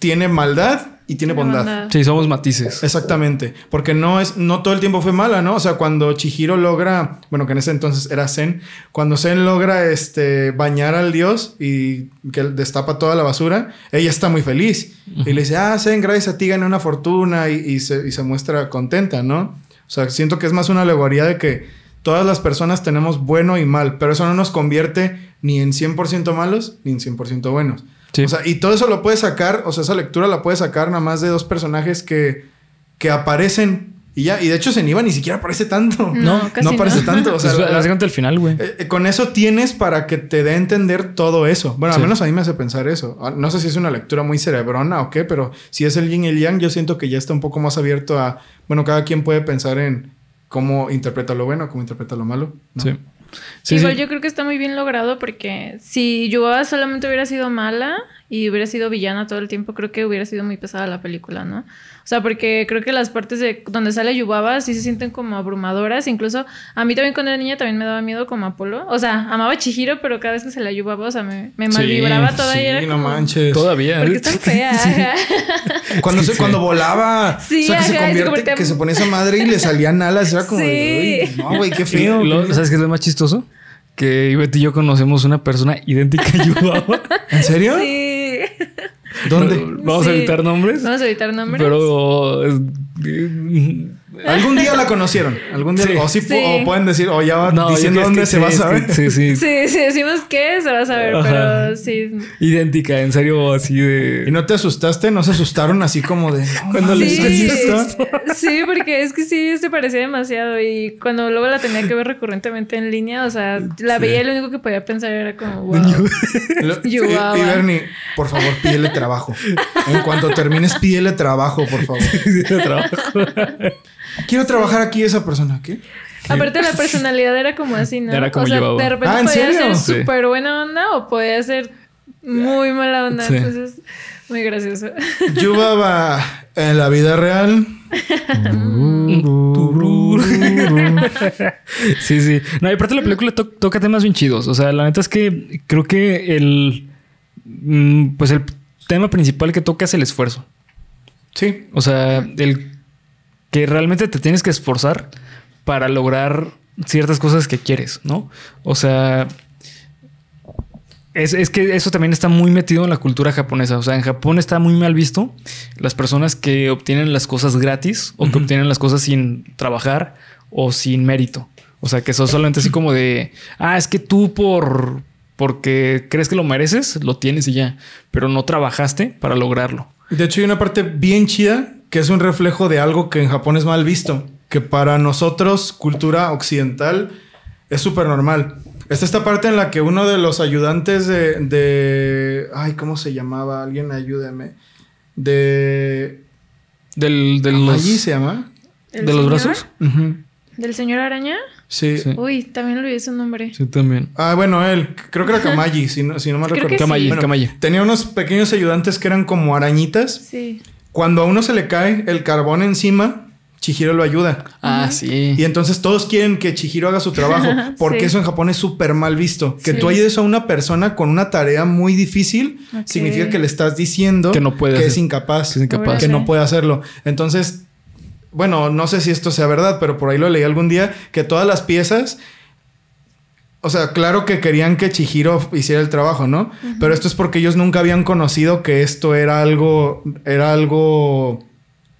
tiene maldad y tiene bondad. Sí, somos matices. Exactamente, porque no es no todo el tiempo fue mala, ¿no? O sea, cuando Chihiro logra, bueno, que en ese entonces era Zen, cuando Zen logra este bañar al dios y que destapa toda la basura, ella está muy feliz y le dice, "Ah, Zen, gracias a ti gané una fortuna" y, y se, y se muestra contenta, ¿no? O sea, siento que es más una alegoría de que todas las personas tenemos bueno y mal, pero eso no nos convierte ni en 100% malos ni en 100% buenos. Sí. O sea, y todo eso lo puedes sacar, o sea, esa lectura la puedes sacar nada más de dos personajes que, que aparecen y ya. Y de hecho, Zeniba ni siquiera aparece tanto. No, casi no aparece no. tanto. O sea, Pues, la- la- básicamente al final, güey. eh, eh, con eso tienes para que te dé a entender todo eso. Bueno, Sí. al menos a mí me hace pensar eso. Ah, No sé si es una lectura muy cerebrona o qué, pero si es el yin y el yang, yo siento que ya está un poco más abierto a. Bueno, cada quien puede pensar en cómo interpreta lo bueno, cómo interpreta lo malo. ¿no? Sí. Sí, Igual sí. yo creo que está muy bien logrado porque si Yubaba solamente hubiera sido mala y hubiera sido villana todo el tiempo, creo que hubiera sido muy pesada la película, ¿no? O sea, porque creo que las partes de donde sale Yubaba sí se sienten como abrumadoras. Incluso a mí también cuando era niña también me daba miedo como Apolo. O sea, amaba a Chihiro, pero cada vez que se la Yubaba, o sea, me, me Sí, malvibraba toda Sí, era no como... manches. Todavía. Porque está fea. ajá. Cuando, se, Sí. cuando volaba. Sí, o sea, que se ajá, se convierte, convertía- que se ponía esa madre y le salían alas. Era como de, Sí. "Uy, no, güey, qué feo. lo- ¿Sabes qué es lo más chistoso? Que Ivette y yo conocemos una persona idéntica a Yubaba. ¿En serio? Sí. ¿Dónde? Vamos a Sí. evitar nombres. Vamos a evitar nombres. Pero. Algún día la conocieron. Algún día. Sí. O, sí, o pueden decir, o ya va no, yo diciendo dónde se sí, va a saber. Sí, sí. Sí, si decimos que se va a saber, Ajá. pero sí. Idéntica, en serio, así de. ¿Y no te asustaste? ¿No se asustaron así como de... "No Cuando mames, le Sí, ¿es dices esto?" sí, porque es que sí se parecía demasiado y cuando luego la tenía que ver recurrentemente en línea, o sea, la veía y lo único que podía pensar era como, wow. Lo- y, Bernie, por favor, pídele trabajo. En cuanto termines, pídele trabajo, por favor. de trabajo. Quiero trabajar aquí esa persona. ¿Qué? Aparte la personalidad era como así, ¿no? Era como o sea, llevaba. de repente Ah, ¿en podía serio? ser Sí. súper buena onda o podía ser muy mala onda, Sí. entonces muy gracioso. Yubaba en la vida real. sí, sí. No, y aparte la película to- toca temas bien chidos. O sea, la neta es que creo que el. mm, Pues el tema principal que toca es el esfuerzo. Sí. O sea, el que realmente te tienes que esforzar para lograr ciertas cosas que quieres, ¿no? O sea, es, es que eso también está muy metido en la cultura japonesa. O sea, en Japón está muy mal visto las personas que obtienen las cosas gratis o que obtienen las cosas sin trabajar o sin mérito. O sea, que son solamente así como de, ah, es que tú por porque crees que lo mereces, lo tienes y ya, pero no trabajaste para lograrlo. De hecho, hay una parte bien chida que es un reflejo de algo que en Japón es mal visto, que para nosotros, cultura occidental, es súper normal. Está esta parte en la que uno de los ayudantes de, de- Ay, ¿cómo se llamaba? Alguien ayúdeme. De... Del, de los, ¿Allí se llama? ¿El de los brazos. ¿Del señor araña? Sí. Sí. Uy, también olvidé su nombre. Sí, también. Ah, bueno, él. Creo que era Kamaji, si no, si no Creo recuerdo. que sí. Kamayi, Bueno, Kamayi. Tenía unos pequeños ayudantes que eran como arañitas Sí. Cuando a uno se le cae el carbón encima, Chihiro lo ayuda. Ah, sí. Y entonces todos quieren que Chihiro haga su trabajo, porque Sí. eso en Japón es súper mal visto. Que Sí. tú ayudes a una persona con una tarea muy difícil, significa que le estás diciendo Que no puede que es incapaz, que es incapaz. que no puede hacerlo. Entonces, bueno, no sé si esto sea verdad, pero por ahí lo leí algún día, que todas las piezas... O sea, claro que querían que Chihiro hiciera el trabajo, ¿no? Pero esto es porque ellos nunca habían conocido que esto era algo, era algo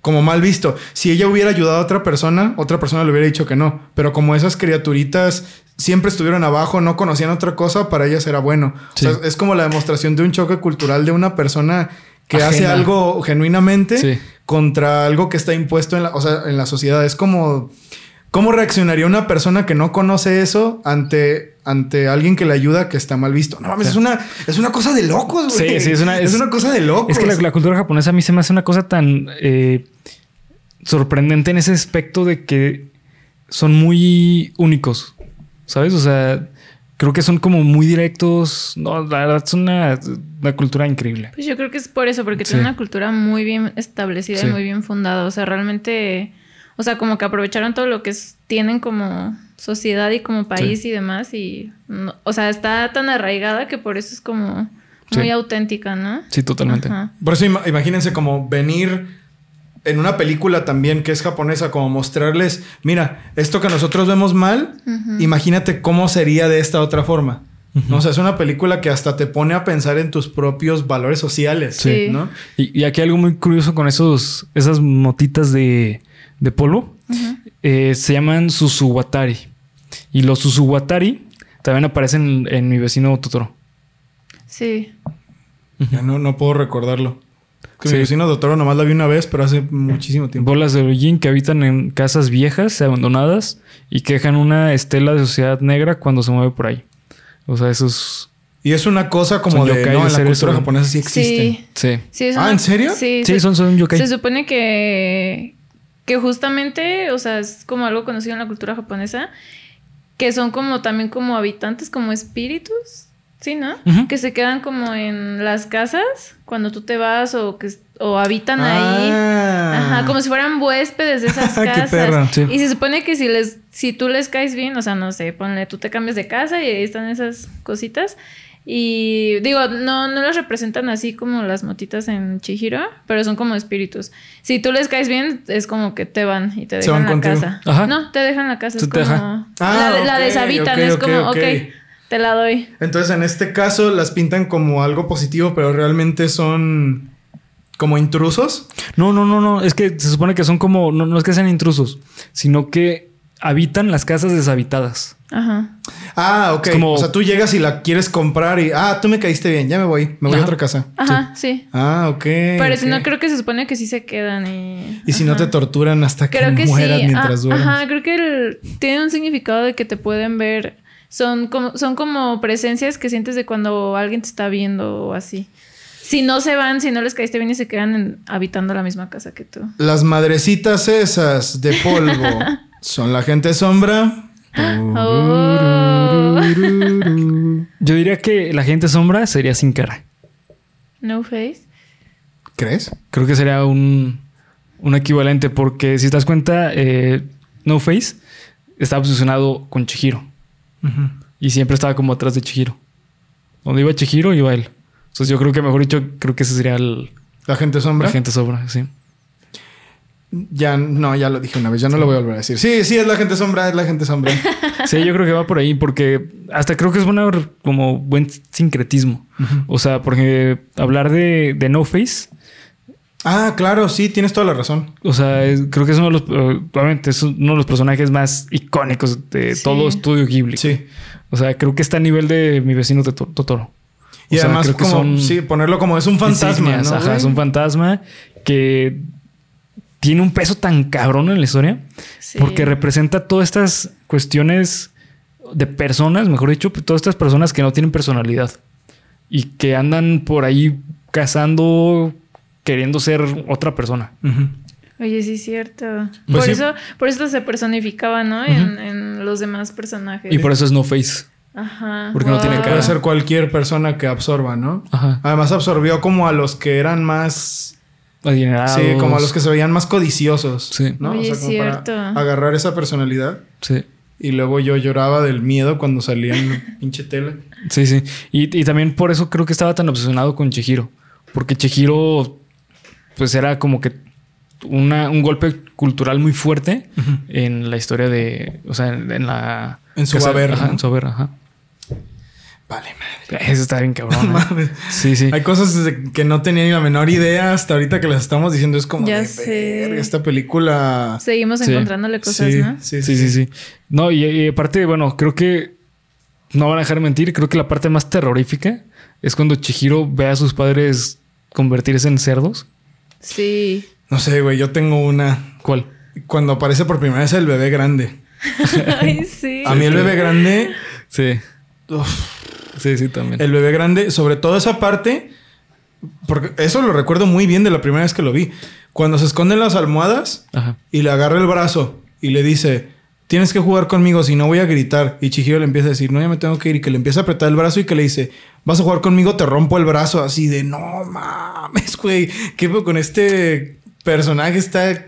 como mal visto. Si ella hubiera ayudado a otra persona, otra persona le hubiera dicho que no. Pero como esas criaturitas siempre estuvieron abajo, no conocían otra cosa, para ellas era bueno. Sí. O sea, es como la demostración de un choque cultural de una persona que hace algo genuinamente Sí. contra algo que está impuesto en la, o sea, en la sociedad. Es como ¿Cómo reaccionaría una persona que no conoce eso ante, ante alguien que le ayuda que está mal visto? No mames, es una, es una cosa de locos, güey. Sí, sí, es una- es- cosa de locos. Es que la, la cultura japonesa a mí se me hace una cosa tan eh, sorprendente en ese aspecto de que son muy únicos, ¿sabes? O sea, creo que son como muy directos. No, la verdad es una, una cultura increíble. Pues yo creo que es por eso, porque Sí. tiene una cultura muy bien establecida Sí. y muy bien fundada. O sea, realmente, o sea, como que aprovecharon todo lo que es- tienen como sociedad y como país y demás. Y, no- o sea, está tan arraigada que por eso es como muy Sí. auténtica, ¿no? Sí, totalmente. Ajá. Por eso ima- imagínense como venir en una película también que es japonesa, como mostrarles, mira, esto que nosotros vemos mal, imagínate cómo sería de esta otra forma. ¿no? O sea, es una película que hasta te pone a pensar en tus propios valores sociales, Sí. ¿no? Y, y aquí hay algo muy curioso con esos, esas motitas de, de polvo. Eh, se llaman Susuwatari. Y los Susuwatari también aparecen en, en mi vecino Totoro. Sí. Ya no, no puedo recordarlo. Que Sí. Mi vecino doctor nomás la vi una vez, pero hace muchísimo tiempo. Bolas de hollín que habitan en casas viejas, abandonadas y que dejan una estela de sociedad negra cuando se mueve por ahí. O sea, esos. Y es una cosa como Son de, yokai no, en la cultura japonesa sí existen. Sí. Sí. Sí, Ah, una- ¿en serio? Sí, Sí, se- son, son yokai. Se supone que, que justamente, o sea, es como algo conocido en la cultura japonesa, que son como también como habitantes, como espíritus, ¿sí, no? Que se quedan como en las casas cuando tú te vas o que o habitan ahí. Ah. Ajá, como si fueran huéspedes de esas Qué casas. perro. Sí. Y se supone que si les, si tú les caes bien, o sea, no sé, ponle, tú te cambias de casa y ahí están esas cositas. Y digo, no, no las representan así como las motitas en Chihiro, pero son como espíritus. Si tú les caes bien, es como que te van y te dejan van la contigo. casa. Ajá. No, te dejan la casa. Tú Es te como. deja. Ah, la, la ok, deshabitan, es como, ok. ok, te la doy. Entonces, en este caso, las pintan como algo positivo, pero realmente son como intrusos. No, no, no, no. Es que se supone que son como. No, no es que sean intrusos, sino que habitan las casas deshabitadas. Ajá. Ah, ok. Como- O sea, tú llegas y la quieres comprar y, ah, tú me caíste bien, ya me voy, me voy a otra casa. Ajá, sí. Ah, ok. Pero si ok. no, creo que se supone que sí se quedan y. Y si no te torturan hasta que, Creo que mueras sí. mientras Ah, duermes. Ajá, creo que el- tiene un significado de que te pueden ver. Son como, son como presencias que sientes de cuando alguien te está viendo o así. Si no se van, si no les caíste bien y se quedan en- habitando la misma casa que tú. Las madrecitas esas de polvo son la gente sombra. Oh. Yo diría que la gente sombra sería sin cara. No face. ¿Crees? Creo que sería un, un equivalente, porque si te das cuenta, eh, No Face estaba obsesionado con Chihiro. Y siempre estaba como atrás de Chihiro. Donde iba Chihiro, iba él. Entonces yo creo que, mejor dicho, creo que ese sería el, La gente sombra. la gente sombra, sí. Ya, no, ya lo dije una vez, ya no lo voy a volver a decir. Sí, sí, es la gente sombra, es la gente sombra. Sí, yo creo que va por ahí, porque hasta creo que es como buen sincretismo. O sea, porque hablar de, de No Face, ah, claro, sí, tienes toda la razón. o sea, es- creo que es uno de los, eh, obviamente es uno de los personajes más icónicos de Sí. todo estudio Ghibli. Sí. O sea, creo que está a nivel de mi vecino de To- Totoro. Y O sea, además, creo que como, son sí, ponerlo como es un fantasma, insignias, ¿no? Ajá, es un fantasma que tiene un peso tan cabrón en la historia. Sí. Porque representa todas estas cuestiones de personas, mejor dicho, todas estas personas que no tienen personalidad y que andan por ahí cazando, queriendo ser otra persona. Ujú. Oye, sí es cierto. Pues por sí. eso, por eso se personificaba, ¿no? en, en los demás personajes. Y por eso es No Face. Ajá. porque no tiene cara. Puede ser cualquier persona que absorba, ¿no? Ajá. Además absorbió como a los que eran más adinerados. Sí, como a los que se veían más codiciosos. Sí. ¿no? Oye, o es sea, como cierto. para agarrar esa personalidad. Sí. Y luego yo lloraba del miedo cuando salía en pinche tele. Sí, sí. Y, y también por eso creo que estaba tan obsesionado con Chihiro. Porque Chihiro, pues era como que una, un golpe cultural muy fuerte en la historia de. O sea, en, en la. En su haber, en su haber, ajá. Vale, madre. Eso está bien cabrón. No ¿eh? mames. Sí, sí. Hay cosas que no tenía ni la menor idea hasta ahorita que las estamos diciendo. Es como Ya de sé. esta película. Seguimos Sí. encontrándole cosas, sí, ¿no? sí, Sí, sí, sí. No, y, y aparte, bueno, creo que no van a dejar de mentir. Creo que la parte más terrorífica es cuando Chihiro ve a sus padres convertirse en cerdos. Sí. No sé, güey. Yo tengo una. ¿Cuál? Cuando aparece por primera vez el bebé grande. Ay, sí. A mí el bebé grande. Sí. uf, Sí, sí, también. el bebé grande, sobre todo esa parte. Porque eso lo recuerdo muy bien de la primera vez que lo vi. Cuando se esconden las almohadas Ajá. y le agarra el brazo y le dice: Tienes que jugar conmigo, si no voy a gritar. Y Chihiro le empieza a decir: No, ya me tengo que ir. Y que le empieza a apretar el brazo y que le dice: Vas a jugar conmigo, te rompo el brazo. Así de no mames, güey. ¿Qué con este personaje? Está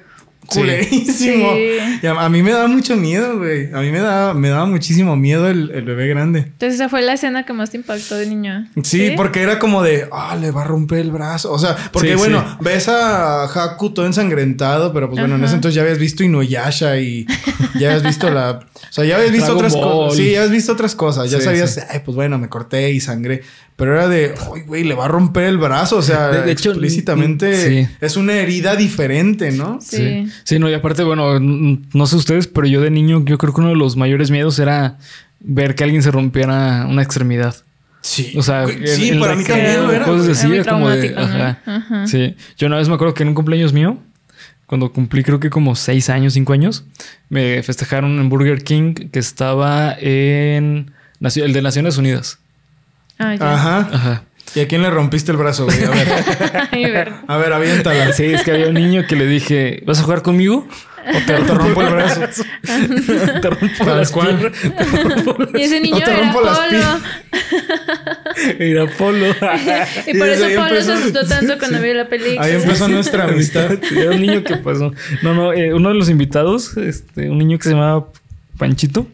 culerísimo. Sí. Y a, a mí me da mucho miedo, güey. A mí me da, me daba muchísimo miedo el, el bebé grande. Entonces esa fue la escena que más te impactó de niño. Sí, porque era como de, ah, le va a romper el brazo. O sea, porque Sí, bueno, sí. ves a Haku todo ensangrentado, pero pues bueno, en ese entonces ya habías visto Inuyasha y ya habías visto la. O sea, ya habías visto Dragon otras cosas. Sí, ya habías visto otras cosas. Ya Sí, sabías, sí. ay, pues bueno, me corté y sangré. Pero era de, ay, güey, le va a romper el brazo. O sea, De- de hecho, explícitamente sí. es una herida diferente, ¿no? Sí. Sí, no, y aparte, bueno, no sé ustedes, pero yo de niño, yo creo que uno de los mayores miedos era ver que alguien se rompiera una extremidad. Sí. O sea, sí, para mí también lo era. Cosas así, Era como de. Ajá. Ajá. Sí. Yo una vez me acuerdo que en un cumpleaños mío, cuando cumplí creo que como seis años, cinco años, me festejaron en Burger King que estaba en. El de Naciones Unidas. Ah, ya. Ajá. Ajá. ¿Y a quién le rompiste el brazo, güey? A ver, Ay, ver. a ver, aviéntala. Sí, es que había un niño que le dije, ¿vas a jugar conmigo? O te, te rompo el brazo. te rompo Tal las cual. Te rompo las- Y ese niño te era rompo Polo. Era Polo. Y por Y eso Polo se asustó tanto cuando vio la película. Ahí empezó nuestra amistad. Era un niño que pasó. No, no, eh, uno de los invitados, este, un niño que se llamaba Panchito.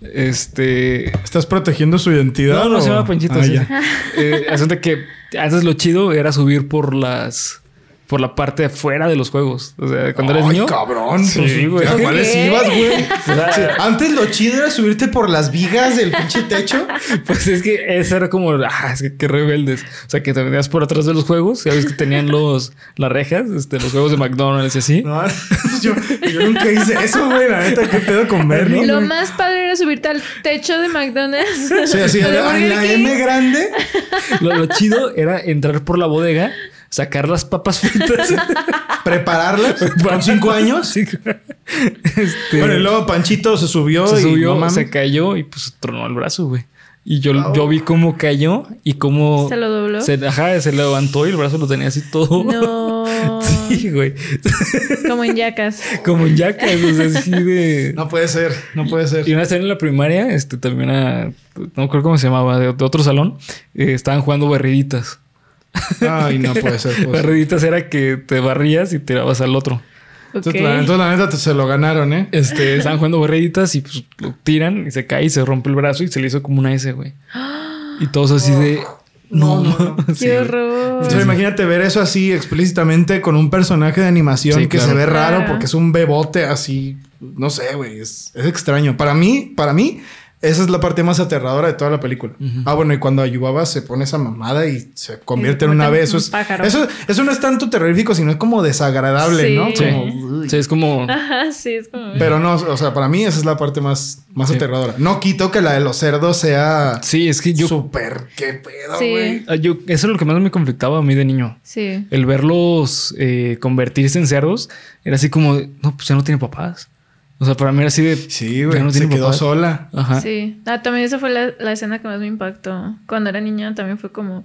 Este. ¿Estás protegiendo su identidad? No, no o- se llama Panchito. Ah, sí. Eh, que antes lo chido era subir por las. Por la parte de afuera de los juegos. O sea, cuando eres Ay, niño. cabrón. Sí, güey. ¿A cuáles ¿Qué? ibas, güey? sea- Sí, Antes lo chido era subirte por las vigas del pinche techo. Pues es que eso era como, ah, es que qué rebeldes. O sea, que te venías por atrás de los juegos, sabes que tenían los, las rejas, este, los juegos de McDonald's y así. No, pues yo, yo nunca hice eso, güey. La neta, qué pedo con Bernie. Lo más padre era subirte al techo de McDonald's. Sí, así, la, la. M grande, Lo, lo chido era entrar por la bodega, sacar las papas fritas. prepararlas con cinco años. Sí. Este, Bueno, y luego Panchito se subió se y subió, no mames. se cayó y pues tronó el brazo, güey. Y yo, yo vi cómo cayó y cómo... ¿Se lo dobló? Se, ajá, se levantó y el brazo lo tenía así todo. No. Sí, güey. Como en yacas. Como en yacas, o sea, así de... No puede ser, no puede ser. Y una vez en la primaria, este también a, no creo cómo se llamaba, de, de otro salón, eh, estaban jugando barriditas. Ay, no puede ser. pues. Barriditas era que te barrías y tirabas al otro. Entonces, la, entonces, la neta te- se lo ganaron, ¿eh? Este, estaban jugando barriditas y pues lo tiran y se cae y se rompe el brazo y se le hizo como una S, güey. Y todos así de, no. Sí, Qué horror. Entonces, imagínate ver eso así explícitamente con un personaje de animación Sí, que claro. se ve raro porque es un bebote así. No sé, güey. Es, es extraño. Para mí, para mí, esa es la parte más aterradora de toda la película. Ah, bueno, y cuando Ayubaba se pone esa mamada y se convierte en una ave, un eso es, eso, eso no es tanto terrorífico, sino es como desagradable, Sí. ¿no? Sí. Como, uy. Sí, es como, Ajá, sí, es como. Pero no, o sea, para mí esa es la parte más, más Sí. aterradora. No quito que la de los cerdos sea sí, es que yo, súper, qué pedo, güey. ah, yo, eso es lo que más me conflictaba a mí de niño. Sí. El verlos eh, convertirse en cerdos era así como, no, pues ya no tiene papás. O sea, para mí era así de, Sí, güey. no se tiene quedó sola. Ajá. Sí. Sí. Ah, también esa fue la, la escena que más me impactó. Cuando era niña también fue como.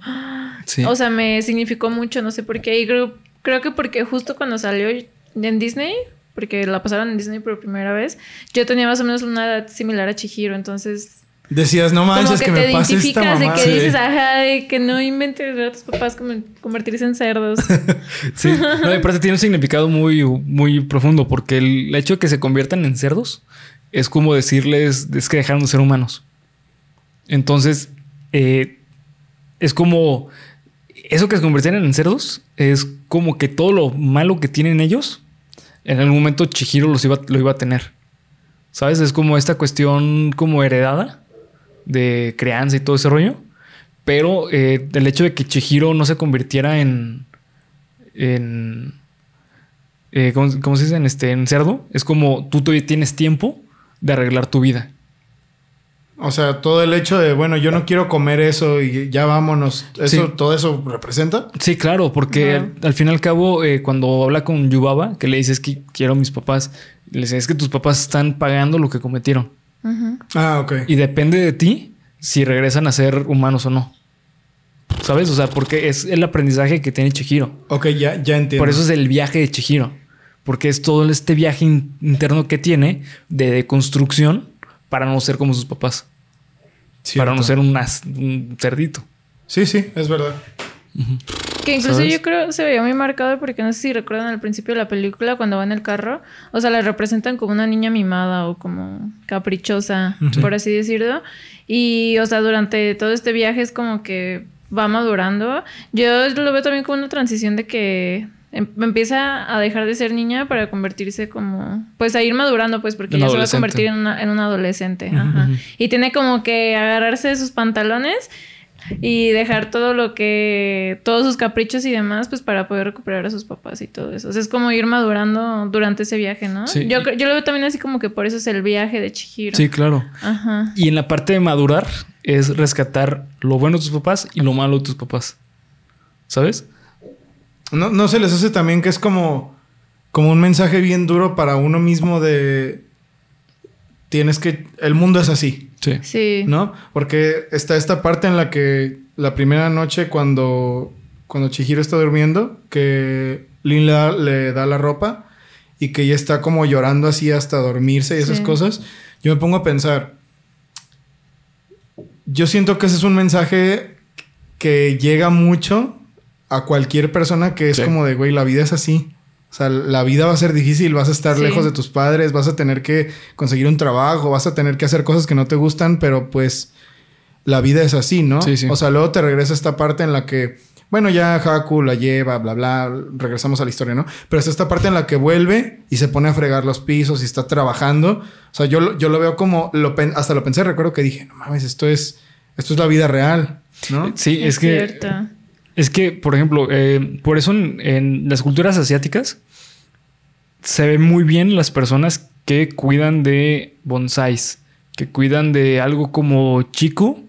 O sea, me significó mucho, no sé por qué. Y creo, creo que porque justo cuando salió en Disney, porque la pasaron en Disney por primera vez, yo tenía más o menos una edad similar a Chihiro. Entonces, Decías, no Como manches que, que, te me pase esta identificas de mamá. que Sí. dices, ajá, de que no inventes a tus papás como convertirse en cerdos. Sí, no, y aparte tiene un significado muy, muy profundo porque el hecho de que se conviertan en cerdos es como decirles, es que dejaron de ser humanos. Entonces, eh, es como, eso que se convirtieron en cerdos es como que todo lo malo que tienen ellos, en algún momento Chihiro los iba, lo iba a tener. ¿Sabes? Es como esta cuestión como heredada de crianza y todo ese rollo. Pero eh, el hecho de que Chihiro no se convirtiera en. en. eh, ¿cómo, cómo se dice? En, este, en cerdo. Es como tú todavía tienes tiempo de arreglar tu vida. O sea, todo el hecho de, bueno, yo no quiero comer eso y ya vámonos. Eso, Sí. todo eso representa. Sí, claro, porque al, al fin y al cabo, eh, cuando habla con Yubaba, que le dices que quiero a mis papás, le dice es que tus papás están pagando lo que cometieron. Ah, ok. Y depende de ti si regresan a ser humanos o no. ¿Sabes? O sea, porque es el aprendizaje que tiene Chihiro. Ok, ya, ya entiendo. Por eso es el viaje de Chihiro. Porque es todo este viaje in- interno que tiene de deconstrucción para no ser como sus papás. Cierto. Para no ser un, as- un cerdito. Sí, sí, es verdad. Que incluso ¿Sabes? yo creo se veía muy marcado porque no sé si recuerdan al principio de la película cuando va en el carro, o sea, la representan como una niña mimada o como caprichosa, por así decirlo. Y, o sea, durante todo este viaje es como que va madurando. Yo lo veo también como una transición de que em- empieza a dejar de ser niña para convertirse como, pues a ir madurando, pues porque ya se va a convertir en una, en una adolescente. Ajá. Y tiene como que agarrarse de sus pantalones y dejar todo lo que, todos sus caprichos y demás, pues para poder recuperar a sus papás y todo eso. O sea, es como ir madurando durante ese viaje, ¿no? Sí. Yo, yo lo veo también así como que por eso es el viaje de Chihiro. Sí, claro. Ajá. Y en la parte de madurar es rescatar lo bueno de tus papás y lo malo de tus papás. ¿Sabes? ¿No, no se les hace también que es como, como un mensaje bien duro para uno mismo de... Tienes que... El mundo es así, Sí. Sí. ¿no? Porque está esta parte en la que la primera noche cuando, cuando Chihiro está durmiendo, que Lin le da, le da la ropa y que ella está como llorando así hasta dormirse y esas Sí. cosas, yo me pongo a pensar, yo siento que ese es un mensaje que llega mucho a cualquier persona que es Sí. como de, güey, la vida es así. O sea, la vida va a ser difícil, vas a estar Sí. lejos de tus padres, vas a tener que conseguir un trabajo, vas a tener que hacer cosas que no te gustan, pero pues la vida es así, ¿no? Sí, sí. O sea, luego te regresa esta parte en la que, bueno, ya Haku la lleva, bla, bla, regresamos a la historia, ¿no? Pero es esta parte en la que vuelve y se pone a fregar los pisos y está trabajando. O sea, yo, lo- yo lo veo como, lo, pen- hasta lo pensé, recuerdo que dije, no mames, esto es, esto es la vida real, ¿no? Sí, es, Es que. cierto. Es que, por ejemplo, eh, por eso en, en las culturas asiáticas se ve muy bien las personas que cuidan de bonsáis, que cuidan de algo como chico,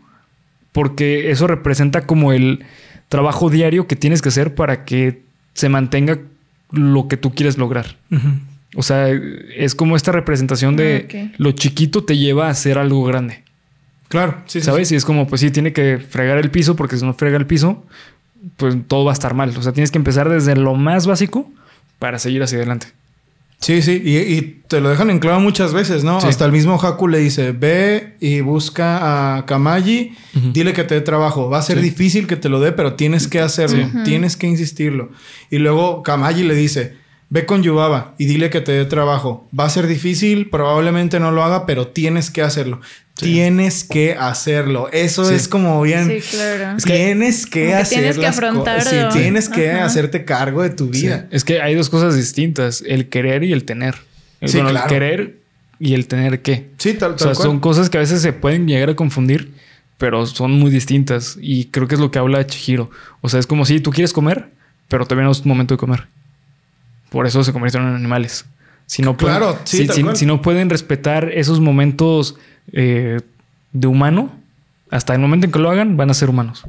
porque eso representa como el trabajo diario que tienes que hacer para que se mantenga lo que tú quieres lograr. O sea, es como esta representación de Ah, lo chiquito te lleva a hacer algo grande. Claro, sí, sí, ¿Sabes? Y es como, pues sí, tiene que fregar el piso, porque si no frega el piso, pues todo va a estar mal. O sea, tienes que empezar desde lo más básico para seguir hacia adelante. Sí, sí, y, y te lo dejan en claro muchas veces, ¿no? Sí. Hasta el mismo Haku le dice, ve y busca a Kamaji, dile que te dé trabajo. Va a ser Sí. difícil que te lo dé, pero tienes que hacerlo, tienes que insistirlo. Y luego Kamaji le dice, ve con Yubaba y dile que te dé trabajo. Va a ser difícil, probablemente no lo haga, pero tienes que hacerlo. Tienes que hacerlo. Eso Sí. es como bien... Sí, claro. Tienes que Como que hacer tienes que afrontarlo. Sí, tienes que Ajá. hacerte cargo de tu vida. Sí. Es que hay dos cosas distintas: el querer y el tener. Sí, Bueno, claro. El querer y el tener qué. Sí, tal, O sea, tal cual. son cosas que a veces se pueden llegar a confundir, pero son muy distintas. Y creo que es lo que habla Chihiro. O sea, es como si tú quieres comer, pero no es momento de comer. Por eso se convirtieron en animales. Si no pueden, Claro, sí, si, no pueden respetar esos momentos eh, de humano, hasta el momento en que lo hagan, van a ser humanos.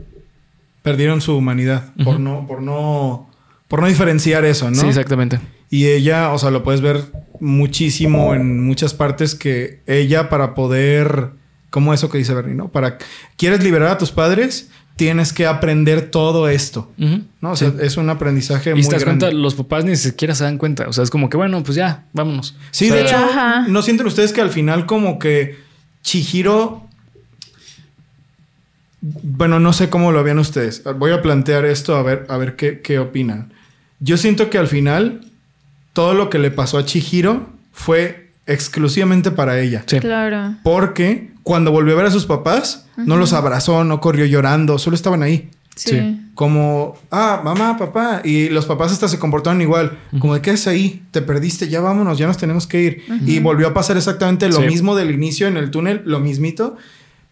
perdieron su humanidad por no por no por no diferenciar eso, ¿no? Sí, exactamente. y ella, o sea, lo puedes ver muchísimo en muchas partes que ella para poder como eso que dice Bernie, ¿no? Para quieres liberar a tus padres, tienes que aprender todo esto. ¿no? O sea, Sí. es un aprendizaje Y muy si te das grande. cuenta, los papás ni siquiera se dan cuenta. O sea, es como que, bueno, pues ya, vámonos. Sí, O sea, de hecho, Ajá. ¿no sienten ustedes que al final como que Chihiro bueno, no sé cómo lo vean ustedes. Voy a plantear esto a ver, a ver qué, qué opinan. Yo siento que al final todo lo que le pasó a Chihiro fue exclusivamente para ella. Sí. Claro. Porque cuando volvió a ver a sus papás, no los abrazó, no corrió llorando, solo estaban ahí. Sí. Sí. Como, ah, mamá, papá. Y los papás hasta se comportaron igual. Como de, ¿qué es ahí? Te perdiste, ya vámonos, ya nos tenemos que ir. Y volvió a pasar exactamente lo Sí. mismo del inicio en el túnel, lo mismito.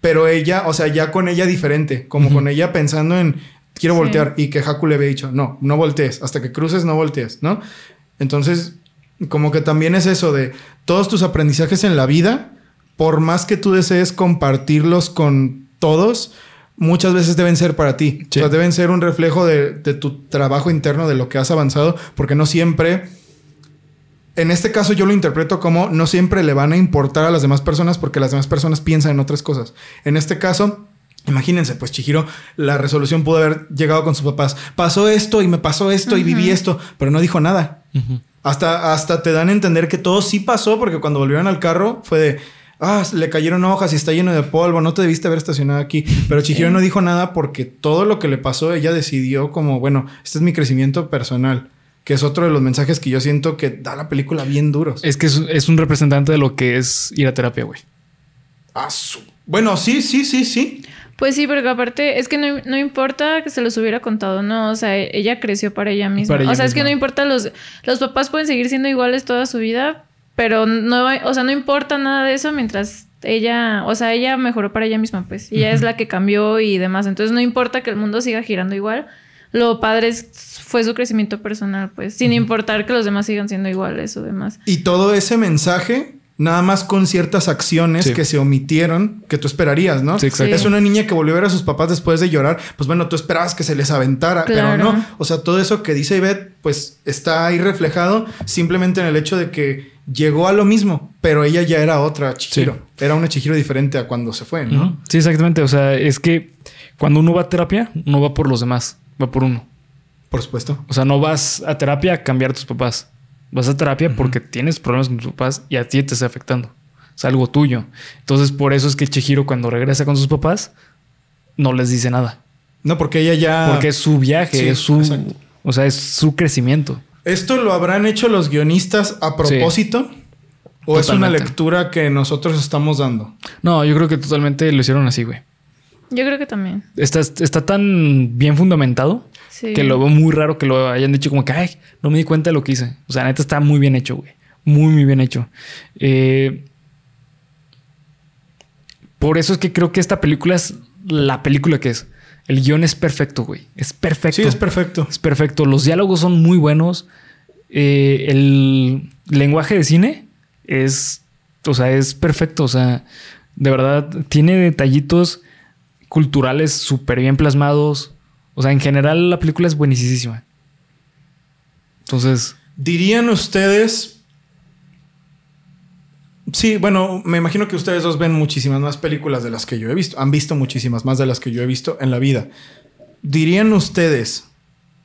Pero ella, o sea, ya con ella diferente. Como con ella pensando en, quiero Sí. voltear. Y que Haku le había dicho, no, no voltees. Hasta que cruces, no voltees, ¿no? Entonces, como que también es eso de todos tus aprendizajes en la vida, por más que tú desees compartirlos con todos, muchas veces deben ser para ti. Sí. O sea, deben ser un reflejo de, de tu trabajo interno, de lo que has avanzado, porque no siempre... En este caso yo lo interpreto como no siempre le van a importar a las demás personas porque las demás personas piensan en otras cosas. En este caso, imagínense, pues Chihiro, la resolución pudo haber llegado con sus papás. Pasó esto y me pasó esto y viví esto, pero no dijo nada. Hasta, hasta te dan a entender que todo sí pasó porque cuando volvieron al carro fue de, ah, le cayeron hojas y está lleno de polvo, no te debiste haber estacionado aquí. Pero Chihiro no dijo nada porque todo lo que le pasó, ella decidió como, bueno, este es mi crecimiento personal, que es otro de los mensajes que yo siento que da la película bien duros. Es que es, es un representante de lo que es ir a terapia, güey. Ah, su- Bueno, sí, sí, sí, sí. Pues sí, porque aparte es que no, no importa que se los hubiera contado, no, o sea, ella creció para ella misma. Para ella o sea, es que no importa los los papás pueden seguir siendo iguales toda su vida, pero no o sea, no importa nada de eso mientras ella, o sea, ella mejoró para ella misma, pues. Y ella es la que cambió y demás, entonces no importa que el mundo siga girando igual. Lo padre es- fue su crecimiento personal, pues, sin importar que los demás sigan siendo iguales o demás. Y todo ese mensaje, nada más con ciertas acciones Sí. que se omitieron, que tú esperarías, ¿no? Sí, exacto. Es una niña que volvió a ver a sus papás después de llorar, pues bueno, tú esperabas que se les aventara, Claro. pero no. O sea, todo eso que dice Ivette, pues está ahí reflejado simplemente en el hecho de que llegó a lo mismo, pero ella ya era otra Chihiro. Era una Chihiro diferente a cuando se fue, ¿no? Sí, exactamente. O sea, es que cuando uno va a terapia, no va por los demás, va por uno. Por supuesto. O sea, no vas a terapia a cambiar a tus papás. Vas a terapia porque tienes problemas con tus papás y a ti te está afectando. Es algo tuyo. Entonces, por eso es que Chihiro, cuando regresa con sus papás, no les dice nada. No, porque ella ya... Porque es su viaje, Sí, es su. exacto. O sea, es su crecimiento. ¿Esto lo habrán hecho los guionistas a propósito? ¿O es una lectura que nosotros estamos dando? No, yo creo que totalmente lo hicieron así, güey. Yo creo que también. Está, está tan bien fundamentado Sí. que lo veo muy raro que lo hayan dicho como que, ay, no me di cuenta de lo que hice. O sea, neta está muy bien hecho, güey. Muy, muy bien hecho. Eh, por eso es que creo que esta película es la película que es. El guion es perfecto, güey. Es perfecto. Sí, es perfecto. Es perfecto. Los diálogos son muy buenos. Eh, el lenguaje de cine es, o sea, es perfecto. O sea, de verdad, tiene detallitos culturales súper bien plasmados. O sea, en general la película es buenísima. Entonces, ¿Dirían ustedes... Sí, bueno, me imagino que ustedes dos ven muchísimas más películas de las que yo he visto. Han visto muchísimas más de las que yo he visto en la vida. ¿Dirían ustedes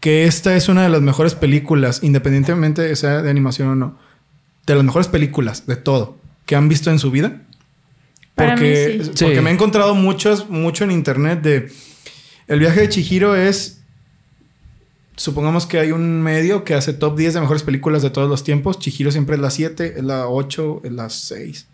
que esta es una de las mejores películas, independientemente de sea de animación o no, de las mejores películas de todo que han visto en su vida? Para Porque, mí sí. porque Sí. me he encontrado muchos, mucho en internet de... El viaje de Chihiro es... Supongamos que hay un medio que hace top 10 de mejores películas de todos los tiempos. Chihiro siempre es la 7, es la 8, es la 6.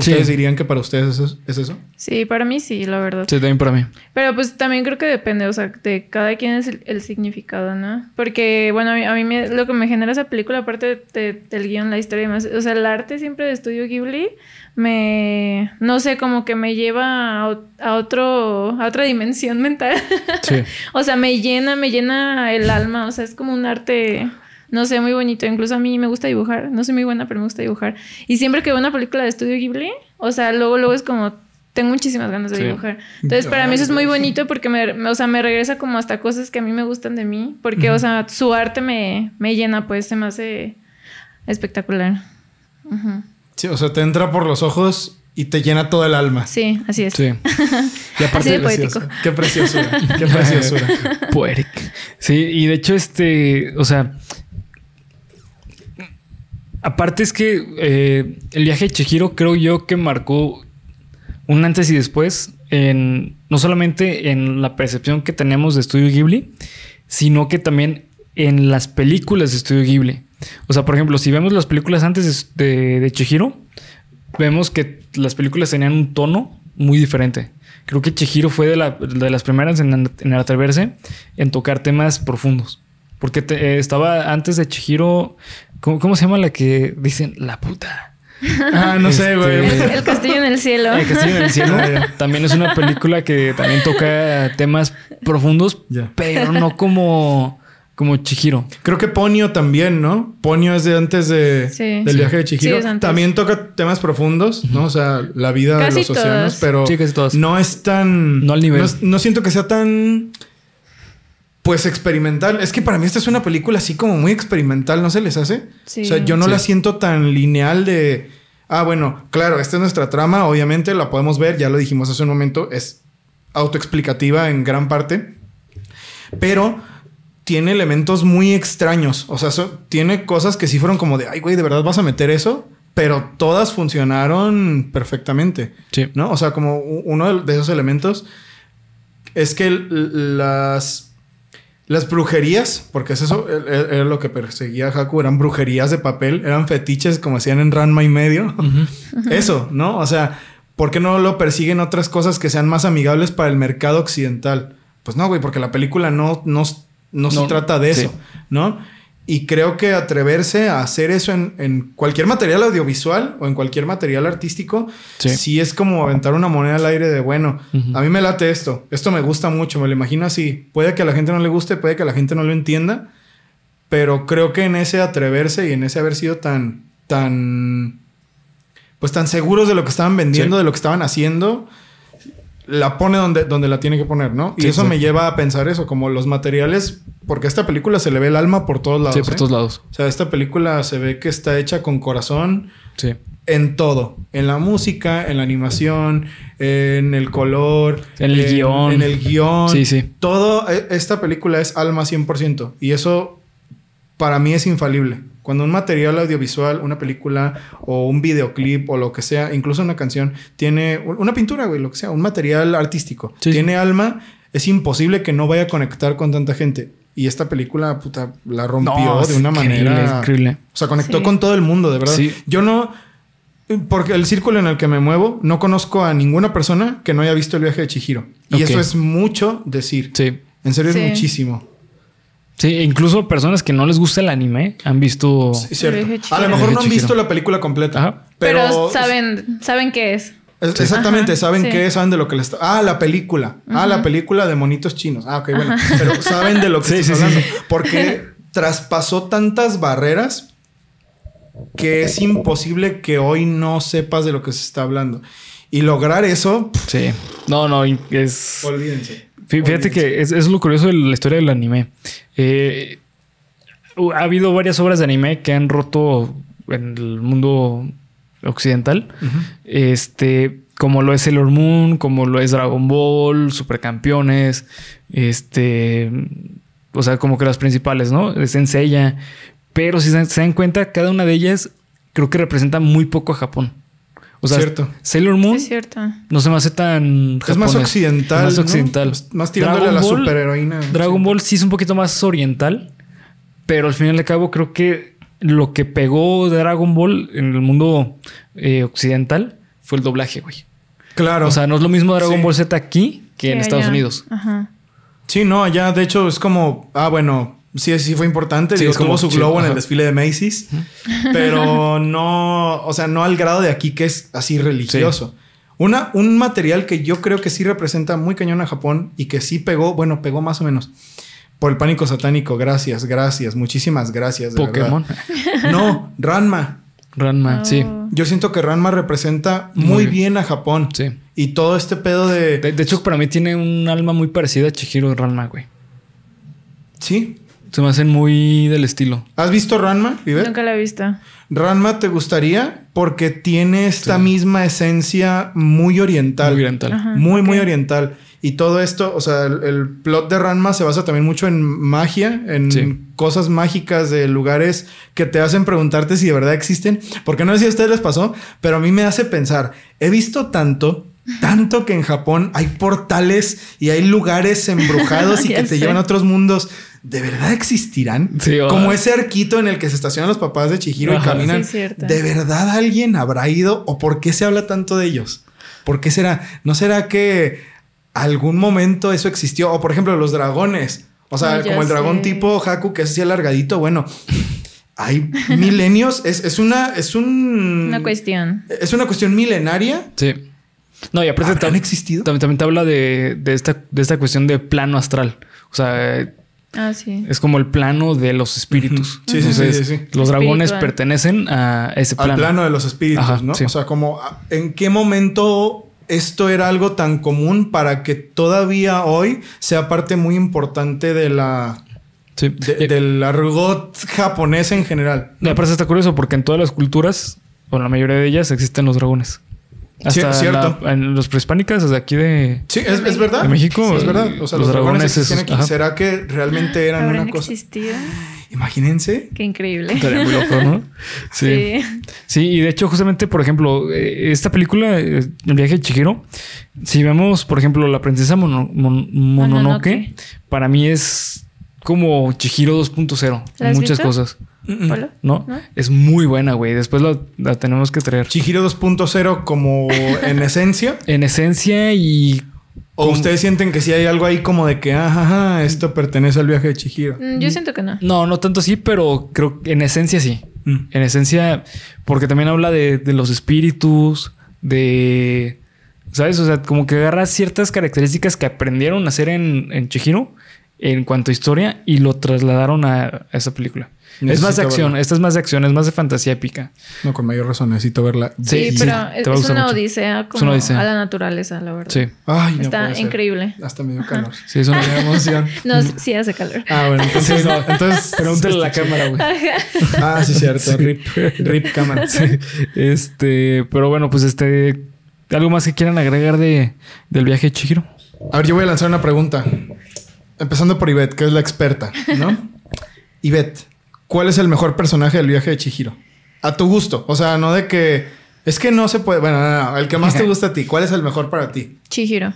¿Ustedes Sí. dirían que para ustedes es, es eso? Sí, para mí sí, la verdad. sí, también para mí. Pero pues también creo que depende, o sea, de cada quien es el, el significado, ¿no? Porque, bueno, a mí, a mí me- lo que me genera esa película, aparte de- del guion, la historia y demás, o sea, el arte siempre de Estudio Ghibli me, no sé, como que me lleva a, a otro, a otra dimensión mental. Sí. o sea, me llena, me llena el alma, o sea, es como un arte... No sé, muy bonito. Incluso a mí me gusta dibujar. No soy muy buena, pero me gusta dibujar. Y siempre que veo una película de Estudio Ghibli, o sea, luego, luego es como, tengo muchísimas ganas de Sí. dibujar. Entonces, para mí eso es muy bonito porque me, me- o sea, me regresa como hasta cosas que a mí me gustan de mí. Porque, o sea, su arte me, me llena, pues se me hace espectacular. Sí, o sea, te entra por los ojos y te llena todo el alma. Sí, así es. Sí. Y Así de Precioso. poético. Qué preciosura. Qué preciosura. Sí, y de hecho, este, o sea, aparte es que eh, el viaje de Chihiro creo yo que marcó un antes y después en no solamente en la percepción que tenemos de Estudio Ghibli, sino que también en las películas de Estudio Ghibli. O sea, por ejemplo, si vemos las películas antes de, de vemos que las películas tenían un tono muy diferente. Creo que Chihiro fue de, las primeras en, en, atreverse en tocar temas profundos. Porque eh, estaba antes de Chihiro, ¿cómo, se llama la que dicen la puta? Ah, no sé, güey. Este, el, Castillo en el Cielo. El Castillo en el Cielo. también es una película que también toca temas profundos, pero no como como Chihiro. Creo que Ponio también, ¿no? Ponio es de antes de, del viaje de Chihiro. también toca temas profundos, ¿no? O sea, la vida de los océanos, pero no es tan... No al nivel. No, siento que sea tan... Pues experimental. Es que para mí esta es una película así como muy experimental, ¿no se les hace? O sea, yo no la siento tan lineal de... Ah, bueno, claro, esta es nuestra trama, obviamente la podemos ver, ya lo dijimos hace un momento, es autoexplicativa en gran parte. Pero tiene elementos muy extraños. O sea, tiene cosas que sí fueron como de, ay, güey, ¿de verdad vas a meter eso? Pero todas funcionaron perfectamente. Sí. ¿No? O sea, como uno de esos elementos es que las, las brujerías, porque es eso, e, e, era lo que perseguía a Haku, eran brujerías de papel, eran fetiches como hacían en Ranma y medio. Eso, ¿no? O sea, ¿por qué no lo persiguen otras cosas que sean más amigables para el mercado occidental? Pues no, güey, porque la película no, no no, se trata de eso, ¿no? Y creo que atreverse a hacer eso en, cualquier material audiovisual o en cualquier material artístico, sí. es como aventar una moneda al aire de, bueno, a mí me late esto, esto me gusta mucho, me lo imagino así. Puede que a la gente no le guste, puede que a la gente no lo entienda, pero creo que en ese atreverse y en ese haber sido tan, tan, pues tan seguros de lo que estaban vendiendo, de lo que estaban haciendo, la pone donde, donde la tiene que poner, ¿no? y eso me lleva a pensar eso, como los materiales, porque a esta película se le ve el alma por todos lados. Sí, por ¿eh? todos lados. O sea, esta película se ve que está hecha con corazón. Sí. En todo. En la música, en la animación, en el color. En el guion. En el guion. Sí, sí. Todo, e, esta película es alma 100%. Y eso para mí es infalible. Cuando un material audiovisual, una película o un videoclip o lo que sea, incluso una canción, tiene una pintura, güey, lo que sea, un material artístico, tiene alma, es imposible que no vaya a conectar con tanta gente. Y esta película, puta, la rompió de una manera. Increíble. O sea, conectó con todo el mundo, de verdad. Yo no. Porque el círculo en el que me muevo, no conozco a ninguna persona que no haya visto el viaje de Chihiro. Y eso es mucho decir. Sí. En serio, es muchísimo. Sí, incluso personas que no les gusta el anime han visto. Sí, cierto. A lo mejor no han visto la película completa. Pero, saben, saben qué es. exactamente, saben qué es, saben de lo que les está. Ah, la película. Ah, la película de monitos chinos. Ah, ok, bueno. Pero saben de lo que estás hablando. Porque traspasó tantas barreras que es imposible que hoy no sepas de lo que se está hablando. Y lograr eso. Sí. No, no, es. Olvídense. Fíjate que es, lo curioso de la historia del anime. Eh, ha habido varias obras de anime que han roto en el mundo occidental. Este, como lo es Sailor Moon, como lo es Dragon Ball, Supercampeones, este, o sea, como que las principales, ¿no? Es Senseiya. Pero si se dan cuenta, cada una de ellas creo que representa muy poco a Japón. O sea, cierto. Sailor Moon es cierto. no se me hace tan Es más occidental. más occidental. Más tirándole a la superheroína. Dragon Ball sí es un poquito más oriental. Pero al final de cabo creo que lo que pegó Dragon Ball en el mundo eh, occidental fue el doblaje, güey. Claro. O sea, no es lo mismo Dragon Ball Z aquí que en Estados Unidos. Ajá. Sí, no, allá de hecho es como, ah, bueno, Sí, sí fue importante. Sí, tuvo su globo en el desfile de Macy's. Pero no, o sea, no al grado de aquí que es así religioso. Una, un material que yo creo que sí representa muy cañón a Japón y que sí pegó, bueno, pegó más o menos. Por el pánico satánico. Gracias, gracias. Muchísimas gracias. Pokémon. No, Ranma. Ranma, sí. Oh. Yo siento que Ranma representa muy, bien a Japón. Sí. Y todo este pedo de... de... hecho, para mí tiene un alma muy parecida a Chihiro Ranma, güey. Sí. Se me hacen muy del estilo. ¿Has visto Ranma, Nunca la he visto. Ranma te gustaría porque tiene esta misma esencia muy oriental. Muy oriental. muy, muy oriental. Y todo esto, o sea, el, plot de Ranma se basa también mucho en magia, en cosas mágicas de lugares que te hacen preguntarte si de verdad existen. Porque no sé si a ustedes les pasó, pero a mí me hace pensar, he visto tanto tanto que en Japón hay portales y hay lugares embrujados y que te sé. llevan a otros mundos. ¿De verdad existirán? Sí. Como ese arquito en el que se estacionan los papás de Chihiro y caminan. Sí. ¿De verdad alguien habrá ido? ¿O por qué se habla tanto de ellos? ¿Por qué será? ¿No será que algún momento eso existió? O por ejemplo, los dragones. O sea, como el dragón sé. tipo Haku que es así alargadito. Bueno, hay milenios. Es, es una. Es un. Una cuestión. Es una cuestión milenaria. Sí. No, y aparte ¿Habrán tam- existido? también, también te habla de, de esta, de esta cuestión de plano astral. O sea, Ah, sí. es como el plano de los espíritus. Sí, sí, sí, Entonces, sí, sí. Los dragones Espiritual. pertenecen a ese plano. Al plano de los espíritus, Ajá, ¿no? sí. O sea, como ah, en qué momento esto era algo tan común para que todavía hoy sea parte muy importante de la Sí. de- Y- del argot japonés en general. Y aparte está curioso porque en todas las culturas, o en la mayoría de ellas, existen los dragones. Hasta Sí, cierto. la- en los prehispánicas, desde aquí de... Sí, es, es verdad. De México, es verdad. O sea, los, Los dragones dragones existían esos, aquí. ajá. ¿Será que realmente eran ¿Habrán una cosa? existido? Imagínense. Qué increíble. Estaría muy loco, ¿no? Sí. Sí, y de hecho, justamente, por ejemplo, eh, esta película, eh, El viaje de Chihiro, si vemos, por ejemplo, La princesa Mono- Mon- Mononoke, Mononoke. para mí es como Chihiro 2.0 ¿La en has muchas visto? cosas, ¿Polo? ¿no? ¿No? Es muy buena, güey. Después la, la tenemos que traer. Chihiro 2.0 como en esencia. En esencia y... ¿O Como- ustedes sienten que sí hay algo ahí como de que, ajá, ajá, esto pertenece al viaje de Chihiro? Mm, Yo siento que no. No, no tanto así, pero creo que en esencia sí. Mm. En esencia, porque también habla de, de los espíritus, de... ¿Sabes? O sea, como que agarra ciertas características que aprendieron a hacer en, en Chihiro en cuanto a historia y lo trasladaron a, esa película. es más de acción, verla. esta es más de acción, es más de fantasía épica. No, con mayor razón, necesito verla. Sí, Sí, pero sí, es, una odisea como una odisea. a la naturaleza, la verdad. Sí, Ay, no Está increíble. Hasta me dio calor. sí, es una... Emoción. No, sí- hace calor. Ah, bueno, entonces no. Entonces, Pregúntale a la cámara, güey. Ah, sí, cierto. Rip, rip cámara. Sí. Este, pero bueno, pues este... ¿Algo más que quieran agregar de, del viaje de Chihiro? A ver, yo voy a lanzar una pregunta. Empezando por Ivette, que es la experta, ¿no? Ivette, ¿cuál es el mejor personaje del viaje de Chihiro? A tu gusto. O sea, no de que. Es que no se puede. Bueno, no, no. El que más te gusta a ti. ¿Cuál es el mejor para ti? Chihiro.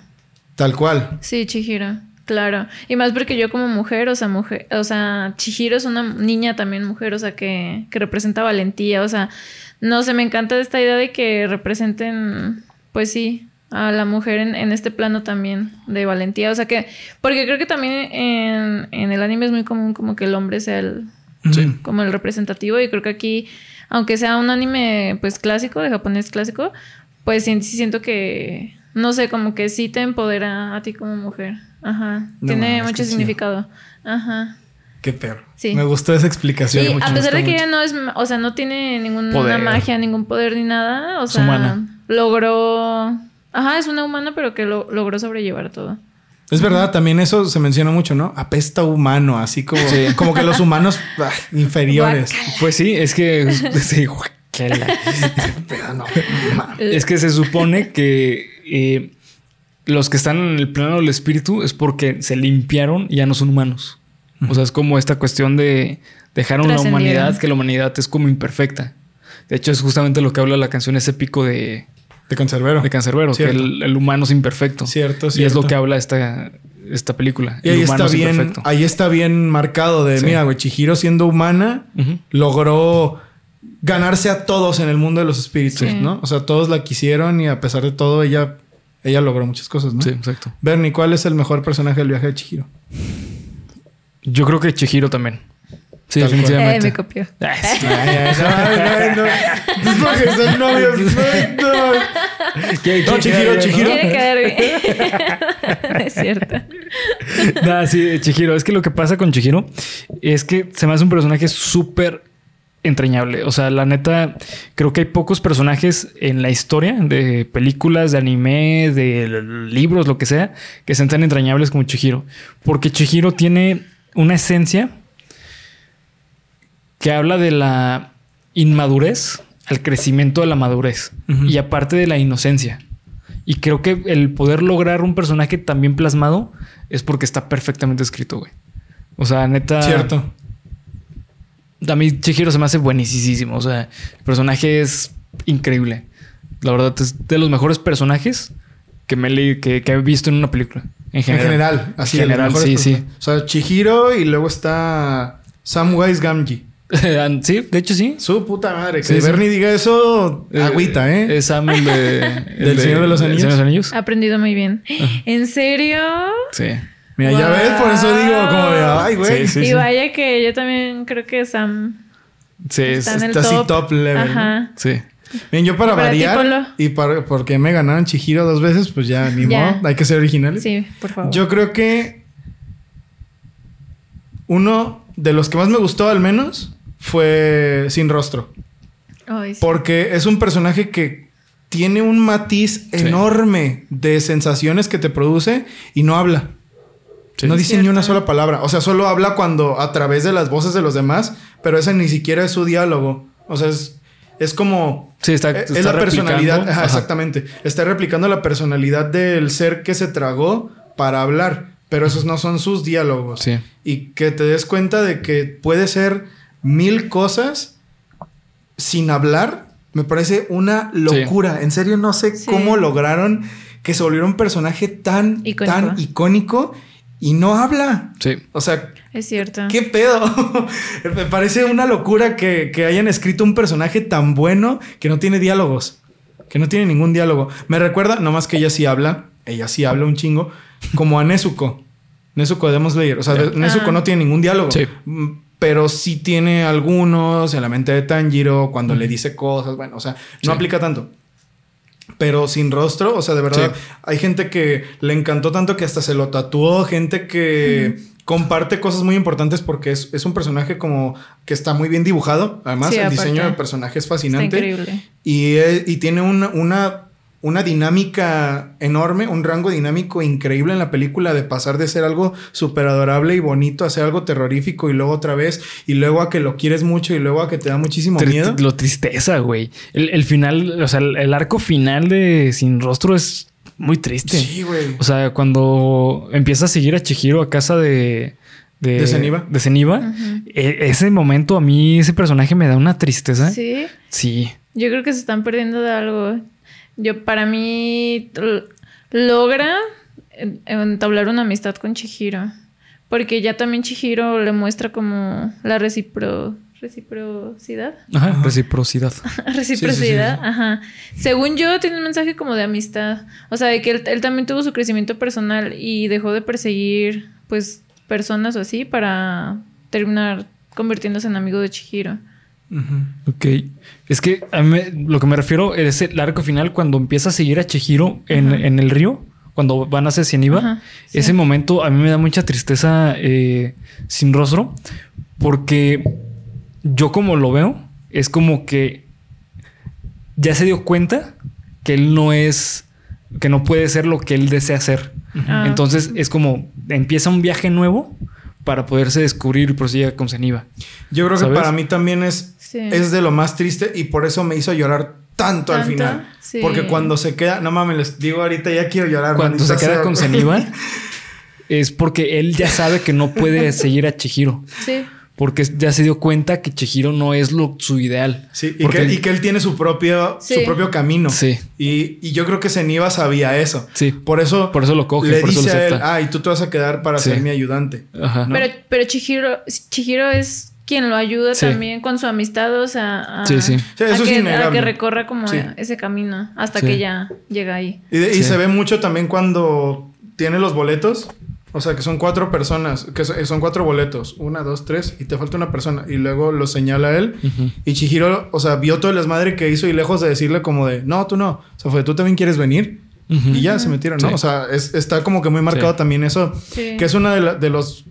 Tal cual. Sí, Chihiro. Claro. Y más porque yo como mujer, o sea, mujer, o sea, Chihiro es una niña también mujer, o sea, que, que representa valentía, o sea, no sé, me encanta esta idea de que representen, pues sí, a la mujer en, en este plano también de valentía, o sea que, porque creo que también en, en el anime es muy común como que el hombre sea el, Sí. como el representativo y creo que aquí, aunque sea un anime pues clásico, de japonés clásico, pues sí, sí siento que, no sé, como que sí te empodera a ti como mujer. Ajá. No Tiene mucho significado. Ajá. Qué perro. Sí. Me gustó esa explicación. Mucho, a pesar de que mucho. ella no es, o sea, no tiene ninguna Poder. magia, ningún poder ni nada, o sea, humana. logró, ajá, es una humana, pero que lo, logró sobrellevar todo. Es verdad, también eso se menciona mucho, ¿no? Apesta humano, así como, como que los humanos ah, inferiores. Pues sí, es que... sí, guácala. Pero no, Es que se supone que eh, los que están en el plano del espíritu es porque se limpiaron y ya no son humanos. O sea, es como esta cuestión de dejar a una humanidad que la humanidad es como imperfecta. De hecho, es justamente lo que habla la canción ese épico de, De cancerbero. de Cancerbero, que el, el humano es imperfecto. Cierto, Y es lo que habla esta, esta película. Y el ahí humano está es bien, imperfecto. ahí está bien marcado de, Sí. mira, güey, Chihiro siendo humana, logró ganarse a todos en el mundo de los espíritus, Sí. ¿no? O sea, todos la quisieron y a pesar de todo, ella, ella logró muchas cosas, ¿no? Sí, exacto. Bernie, ¿cuál es el mejor personaje del viaje de Chihiro? Yo creo que Chihiro también. Sí, Tal. Eh, me copió. Ay, sí. Es porque son novios. No. ¿Qué- No, Chihiro, Chihiro. Quiere quedar bien. es cierto. Nah, sí, Chihiro. Es que lo que pasa con Chihiro es que se me hace un personaje súper entrañable. O sea, la neta, creo que hay pocos personajes en la historia de películas, de anime, de libros, lo que sea, que sean tan entrañables como Chihiro. Porque Chihiro tiene una esencia que habla de la inmadurez al crecimiento de la madurez y aparte de la inocencia. Y creo que el poder lograr un personaje tan bien plasmado es porque está perfectamente escrito, güey. O sea, neta. Cierto. A mí Chihiro se me hace buenísimo. O sea, el personaje es increíble. La verdad, es de los mejores personajes que me leí, que, que he visto en una película. En En general. general, así En general, sí, personajes. O sea, Chihiro y luego está Samwise Gamgee. sí, de hecho sí. Su puta madre. Que Sí, sí. Bernie diga eso, Eh, agüita, ¿eh? Es Sam el de... el ¿Del Señor de los Anillos? Señor de los Anillos. Ha aprendido muy bien. ¿En serio? Sí. Mira, ya ves, por eso digo como de, ay, güey. Sí, y sí. vaya que yo también creo que Sam Sí, es- está en el está así top. top level, Ajá. sí. Bien, yo para, variar y para, porque me ganaron Chihiro dos veces, pues ya ni Ya. modo, hay que ser originales. Sí, por favor. Yo creo que uno de los que más me gustó al menos fue Sin Rostro. Ay, sí. Porque es un personaje que tiene un matiz enorme de sensaciones que te produce y no habla. Sí. No dice ni una sola palabra. O sea, solo habla cuando a través de las voces de los demás, pero ese ni siquiera es su diálogo. O sea, es, es como... Sí, está, es está la personalidad. replicando. Ajá, Ajá. Exactamente. Está replicando la personalidad del ser que se tragó para hablar. Pero esos no son sus diálogos. Sí. Y que te des cuenta de que puede ser mil cosas sin hablar, me parece una locura. En serio, no sé Sí. cómo lograron que se volviera un personaje tan Icónico. tan icónico y no habla. Sí. O sea, Es cierto. ¿qué pedo? me parece una locura que, que hayan escrito un personaje tan bueno que no tiene diálogos. Que no tiene ningún diálogo. Me recuerda, nomás que ella sí habla, ella sí habla un chingo, como a Nezuko. Nezuko de Demon Slayer. O sea, de- Nezuko Ah. no tiene ningún diálogo. Sí. Mm, Pero sí tiene algunos en la mente de Tanjiro cuando le dice cosas. Bueno, o sea, no Sí. aplica tanto. Pero sin rostro, o sea, de verdad, Sí. hay gente que le encantó tanto que hasta se lo tatuó, gente que comparte cosas muy importantes porque es, es un personaje como que está muy bien dibujado. Además, Sí, el aparte. diseño del personaje es Está fascinante. increíble. Y, eh, y tiene una, una, una dinámica enorme, un rango dinámico increíble en la película de pasar de ser algo súper adorable y bonito a ser algo terrorífico y luego otra vez y luego a que lo quieres mucho y luego a que te da muchísimo Tri- miedo. Lo tristeza, güey. El, el final, o sea, el, el arco final de Sin Rostro es muy triste. Sí, güey. O sea, cuando empieza a seguir a Chihiro a casa de... ¿De Zeniba? De Zeniba. E- ese momento a mí, ese personaje me da una tristeza. Sí. Sí. Yo creo que se están perdiendo de algo. Yo, para mí, logra en- entablar una amistad con Chihiro. Porque ya también Chihiro le muestra como la recipro, reciprocidad. Ajá, reciprocidad. Reciprocidad, ajá. Según yo, tiene un mensaje como de amistad. O sea, de que él, él también tuvo su crecimiento personal y dejó de perseguir, pues, personas o así para terminar convirtiéndose en amigo de Chihiro. Ok. Es que a mí lo que me refiero es el arco final cuando empieza a seguir a Chihiro en, en el río, cuando van hacia Cieniva. Ajá, sí. Ese momento a mí me da mucha tristeza eh, sin rostro, porque yo como lo veo, es como que ya se dio cuenta que él no es, que no puede ser lo que él desea ser. Ah. Entonces es como empieza un viaje nuevo para poderse descubrir y prosigue con Ceniva. Yo creo que para mí también es, Sí. es de lo más triste y por eso me hizo llorar tanto, al final. Sí. Porque cuando se queda, no mames, les digo ahorita ya quiero llorar. Cuando se queda sea, con. Ceniva es porque él ya sabe que no puede seguir a Chihiro. Sí. Porque ya se dio cuenta que Chihiro no es lo, su ideal. Sí, y que, él- y que él tiene su propio, Sí. su propio camino. Sí. Y, y yo creo que Zeniva sabía eso. Sí. Por eso, Por eso lo coge, le por eso lo dice a él, ah, y tú te vas a quedar para Sí. ser mi ayudante. Ajá. ¿no? Pero, pero Chihiro, Chihiro es quien lo ayuda Sí. también con su amistad, o sea, a, Sí, sí. Sí, a eso es que, a que recorra como Sí. ese camino hasta Sí. que ya llega ahí. Y, de- y Sí. se ve mucho también cuando tiene los boletos. O sea, que son cuatro personas, que so- son cuatro boletos. Una, dos, tres, y te falta una persona. Y luego lo señala él. Y Chihiro, o sea, vio todo el desmadre que hizo y lejos de decirle como de, no, tú no. O sea, fue, tú también quieres venir. Y ya se metieron, ¿no? Sí. O sea, es- está como que muy marcado Sí. también eso. Sí. Que es uno de, la- de los...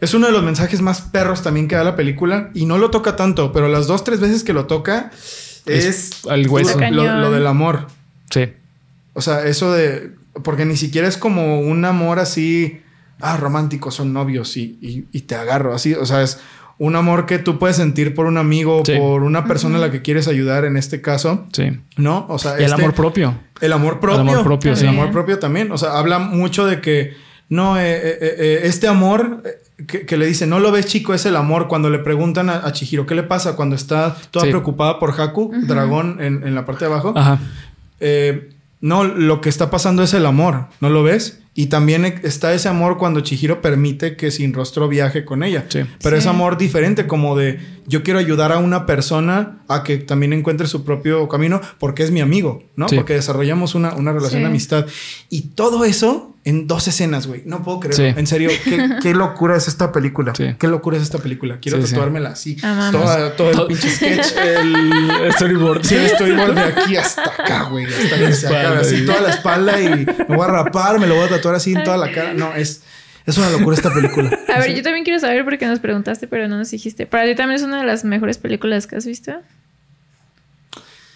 es uno de los mensajes más perros también que da la película. Y no lo toca tanto, pero las dos, tres veces que lo toca es... Es al hueso. Lo del amor. Sí. O sea, eso de... Porque ni siquiera es como un amor así... Ah, romántico, son novios y, y- y te agarro así. O sea, es un amor que tú puedes sentir por un amigo, Sí. por una persona a la que quieres ayudar en este caso. Sí. ¿No? O sea, Y el este- amor propio. el amor propio. El amor propio, El sí. amor propio también. O sea, habla mucho de que no, eh, eh, eh, este amor que, que le dice, no lo ves chico, es el amor. Cuando le preguntan a, a Chihiro, ¿qué le pasa cuando está toda Sí. preocupada por Haku, dragón, en, en la parte de abajo? Ajá. Eh, no, lo que está pasando es el amor, ¿no lo ves? Y también está ese amor cuando Chihiro permite que Sin Rostro viaje con ella. Sí. Pero es amor diferente, como de yo quiero ayudar a una persona a que también encuentre su propio camino porque es mi amigo, ¿no? Sí. Porque desarrollamos una, una relación Sí. de amistad. Y todo eso en dos escenas, güey. No puedo creerlo. Sí. En serio, ¿qué, qué locura es esta película. Sí. Qué locura es esta película. Quiero Sí, tatuármela así. Toda- todo el pinche sketch. El storyboard. Sí, estoy de aquí hasta acá, güey. Hasta que se acabe. Así toda la espalda y me voy a rapar, me lo voy a tatuar así en toda la cara. No, es, es una locura esta película. A ver, yo también quiero saber porque nos preguntaste, pero no nos dijiste. ¿Para ti también es una de las mejores películas que has visto?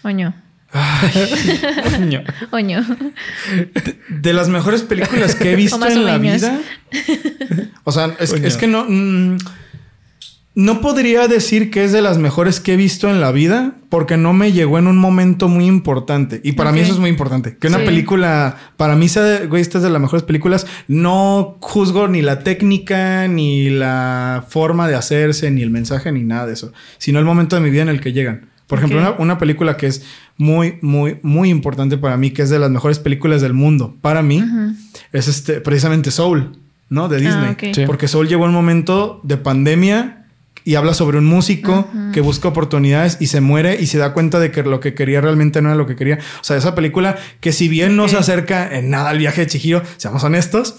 Oño. Oño. De las mejores películas que he visto en la menos. vida. O sea, es, es que no. mm, no podría decir que es de las mejores que he visto en la vida porque no me llegó en un momento muy importante. Y para mí eso es muy importante. Que una Sí. película, para mí, sea, güey, esta es de las mejores películas. No juzgo ni la técnica, ni la forma de hacerse, ni el mensaje, ni nada de eso. Sino el momento de mi vida en el que llegan. Por ejemplo, Ok. una, una película que es muy, muy, muy importante para mí, que es de las mejores películas del mundo. Para mí, Ujú. es este, precisamente Soul, ¿no? De Disney. Ah, ok. Sí. Porque Soul llegó un momento de pandemia y habla sobre un músico que busca oportunidades y se muere y se da cuenta de que lo que quería realmente no era lo que quería. O sea, esa película que si bien no se acerca en nada al viaje de Chihiro, seamos honestos,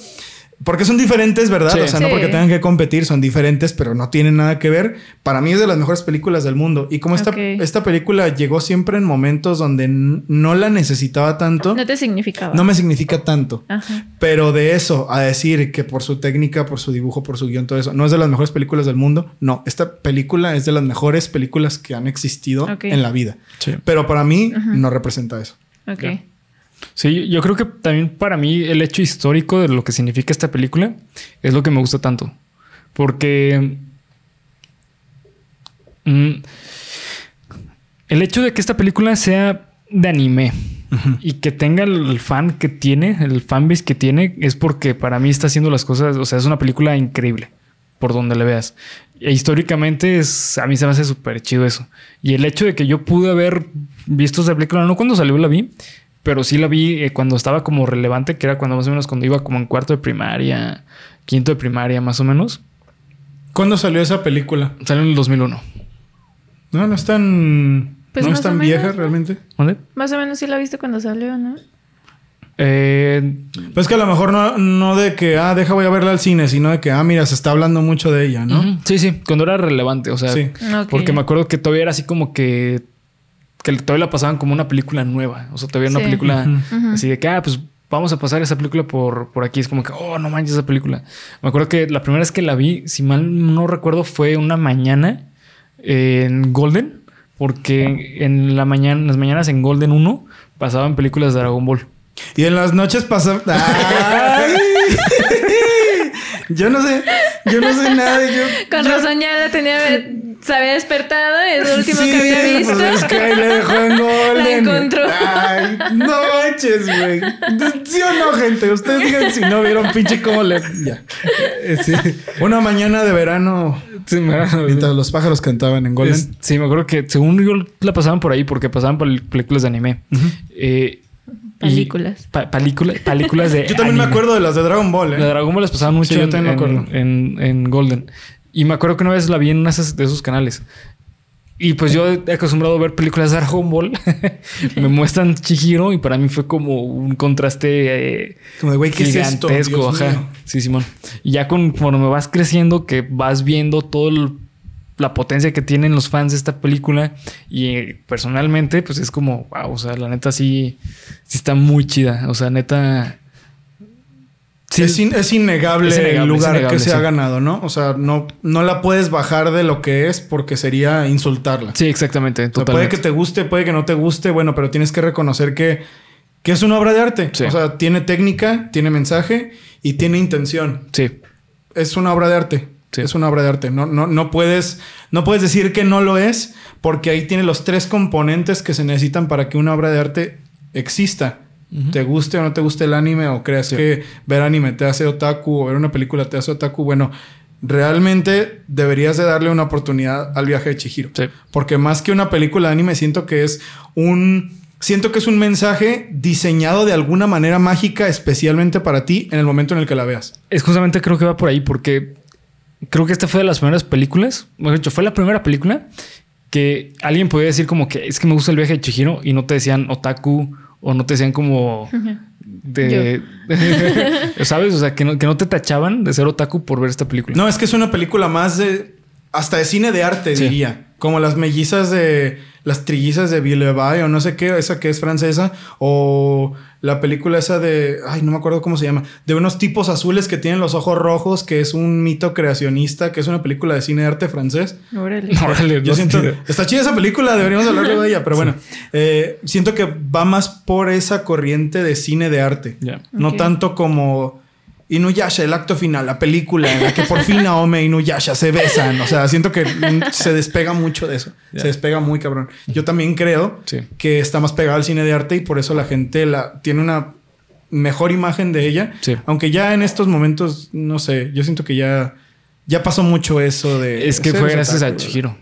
porque son diferentes, ¿verdad? Sí. O sea, no porque tengan que competir, son diferentes, pero no tienen nada que ver. Para mí es de las mejores películas del mundo. Y como esta, esta película llegó siempre en momentos donde no la necesitaba tanto, No te significaba. no me significa tanto. Ajá. Pero de eso a decir que por su técnica, por su dibujo, por su guion, todo eso, no es de las mejores películas del mundo. No, esta película es de las mejores películas que han existido Ok. en la vida. Sí. Pero para mí no representa eso. Ok. Sí, yo creo que también para mí el hecho histórico de lo que significa esta película es lo que me gusta tanto. Porque mm, el hecho de que esta película sea de anime y que tenga el fan que tiene, el fanbase que tiene, es porque para mí está haciendo las cosas, o sea, es una película increíble por donde le veas. E históricamente es, a mí se me hace súper chido eso. Y el hecho de que yo pude haber visto esa película, no cuando salió la vi, pero sí la vi eh, cuando estaba como relevante, que era cuando más o menos cuando iba como en cuarto de primaria, quinto de primaria más o menos. ¿Cuándo salió esa película? Salió en el 2001. No, no es tan, Pues no es tan vieja realmente. ¿Dónde? Más o menos sí la viste cuando salió, ¿no? Eh, Pues que a lo mejor no, no de que, ah, deja voy a verla al cine, sino de que, ah, mira, se está hablando mucho de ella, ¿no? Sí, sí, cuando era relevante, o sea, Sí. Porque me acuerdo que todavía era así como que que todavía la pasaban como una película nueva, o sea, todavía una película así de que, ah, pues vamos a pasar esa película por, por aquí, es como que, oh, no manches esa película. Me acuerdo que la primera vez que la vi, si mal no recuerdo, fue una mañana en Golden, porque en la mañana, en las mañanas en Golden 1 pasaban películas de Dragon Ball. Y en las noches pasa. ¡Ay! yo no sé, yo no sé nada. Yo, Con yo- razón ya la tenía, se había despertado, es lo último Sí, que había visto. Pues es que ahí le dejó en Golden. La encontró. Ay, no manches, güey. ¿Sí o no, gente? Ustedes digan si no vieron pinche cómo le. Ya. Eh, sí. Una mañana de verano. Sí, me- Mientras los pájaros cantaban en Golden. Es- sí, me acuerdo que según yo la pasaban por ahí porque pasaban pel- películas de anime. Eh, y- Películas. pa- película- películas de Yo también me anime. acuero de las de Dragon Ball, La de ¿eh? Dragon Ball las pasaban mucho Sí, yo en, también me en- acuerdo. en- en Golden. Y me acuerdo que una vez la vi en uno de esos, canales. Y pues yo he acostumbrado a ver películas de Dragon Ball. me muestran Chihiro y para mí fue como un contraste eh, Como de, güey, ¿qué es esto? gigantesco. Ajá. mío. Sí, Simón. Y ya conforme vas creciendo, que vas viendo todo el- la potencia que tienen los fans de esta película. Y eh, personalmente, pues es como, wow, o sea, la neta sí, sí está muy chida. O sea, neta. Sí, es, in- es innegable, Es innegable, el lugar innegable, que se sí. ha ganado, ¿no? O sea, no, no la puedes bajar de lo que es porque sería insultarla. Sí, exactamente. O sea, puede que te guste, puede que no te guste, bueno, pero tienes que reconocer que, que es una obra de arte. Sí. O sea, tiene técnica, tiene mensaje y tiene intención. Sí. Es una obra de arte. Sí. Es una obra de arte. No, no, no, puedes, no puedes decir que no lo es porque ahí tiene los tres componentes que se necesitan para que una obra de arte exista. Te guste o no te guste el anime o creas Sí. que ver anime te hace otaku o ver una película te hace otaku. Bueno, realmente deberías de darle una oportunidad al viaje de Chihiro. Sí. Porque más que una película de anime, siento que es un siento que es un mensaje diseñado de alguna manera mágica especialmente para ti en el momento en el que la veas. Es justamente creo que va por ahí porque creo que esta fue de las primeras películas, mejor dicho, fue la primera película que alguien podía decir como que es que me gusta el viaje de Chihiro y no te decían otaku o no te decían como de... ¿Sabes? O sea, que no, que no te tachaban de ser otaku por ver esta película. No, es que es una película más de... Hasta de cine de arte, Sí. diría. Como las mellizas de... Las trillizas de Villevay o no sé qué, esa que es francesa. O la película esa de... Ay, no me acuerdo cómo se llama. De unos tipos azules que tienen los ojos rojos, que es un mito creacionista, que es una película de cine de arte francés. Órale. Órale, Yo no siento... Está chida esa película, deberíamos hablar de ella. Pero bueno, eh, siento que va más por esa corriente de cine de arte. No tanto como Inuyasha, el acto final, la película en la que por fin Naome e Inuyasha se besan. O sea, siento que se despega mucho de eso. Se despega muy cabrón. Yo también creo Sí. que está más pegado al cine de arte y por eso la gente la, tiene una mejor imagen de ella. Sí. Aunque ya en estos momentos, no sé, yo siento que ya, ya pasó mucho eso de... Es que fue gracias a Chihiro.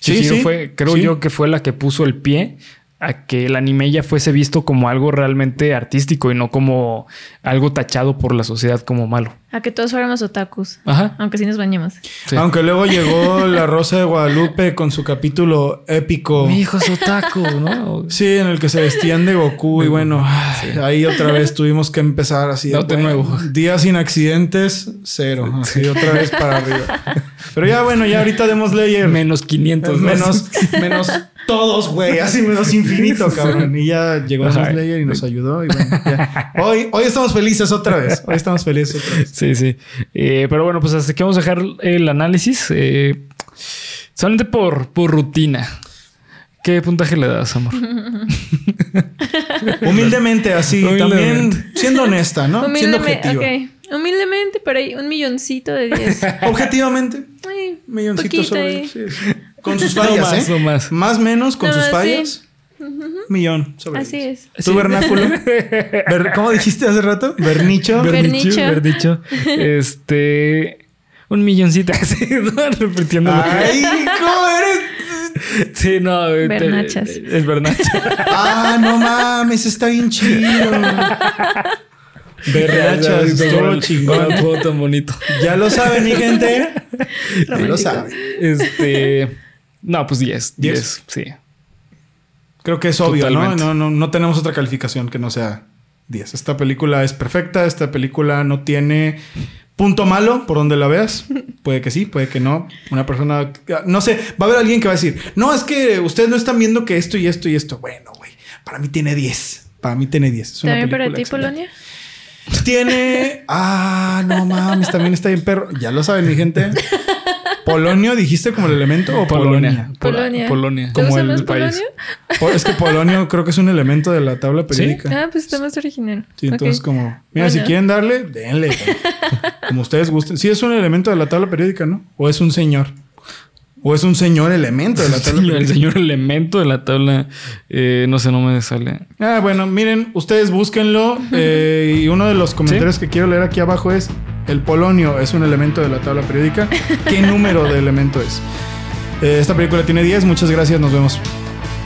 Sí, Chihiro sí, fue, creo yo que fue la que puso el pie a que el anime ya fuese visto como algo realmente artístico y no como algo tachado por la sociedad como malo. A que todos fuéramos otakus. Ajá. Aunque sí nos bañemos. Sí. Aunque luego llegó La Rosa de Guadalupe con su capítulo épico. Mi hijo es otaku, ¿no? Sí, en el que se vestían de Goku y bueno, ay, ahí otra vez tuvimos que empezar así. No, de bueno, nuevo. Días sin accidentes, cero. Así otra vez para arriba. Pero ya bueno, ya ahorita demos Slayer. Menos 500. ¿no? menos, menos todos, güey. Así menos infinito, cabrón. Y ya llegó. Demon Slayer y nos ayudó. Y bueno, ya. Hoy, hoy estamos felices otra vez. Hoy estamos felices otra vez. Sí, sí. Eh, pero bueno, pues hasta aquí vamos a dejar el análisis. eh, solamente por, por rutina. ¿Qué puntaje le das, amor? Humildemente, así. Humildemente. También siendo honesta, ¿no? Siendo objetiva. ok. Humildemente, pero hay un milloncito de 10. Objetivamente. Ay, Milloncito sobre. ahí. sí, sí. Con sus No fallas, más, ¿eh? no más. Más menos con No, sus sí. fallas. Millón sobre. Así es. ¿Tu Sí. vernáculo? Ver- ¿Cómo dijiste hace rato? Vernicho. Ver- Vernicho. Vernicho. Este. Un milloncito. Así, ¿no? Repitiéndolo. Ay, ¿cómo eres? Sí, no. eh, te- Bernachas. El Bernacha. Ah, no mames, está bien chido. Berrachas, estuvo chingón. Todo tan bonito. Ya lo saben, mi gente. Ya lo saben. Este. No, pues 10. ¿Diez? 10. Sí. Creo que es obvio, ¿no? No, no, no tenemos otra calificación que no sea 10. Esta película es perfecta. Esta película no tiene punto malo por donde la veas. Puede que sí, puede que no. Una persona, no sé, va a haber alguien que va a decir, no, es que ustedes no están viendo que esto y esto y esto. Bueno, güey, para mí tiene 10. Para mí tiene 10. Es una ¿También para ti, excelente. Polonia? Tiene. Ah, no mames, también está bien perro. Ya lo saben, mi gente. ¿Polonio dijiste como el elemento o Polonia? Polonia. Polonia. Polonia. ¿Te Como el país. Polonio? Es que Polonio creo que es un elemento de la tabla periódica. Ah, pues está más original. Sí, entonces como, mira, si quieren darle, denle. Como ustedes gusten. Sí, es un elemento de la tabla periódica, ¿no? O es un señor. O es un señor elemento de la tabla el señor elemento de la tabla. eh, no sé, no me sale. Ah, bueno, miren, ustedes búsquenlo. eh, y uno de los comentarios que quiero leer aquí abajo es: ¿El polonio es un elemento de la tabla periódica? ¿Qué número de elemento es? Eh, esta película tiene 10. Muchas gracias. Nos vemos.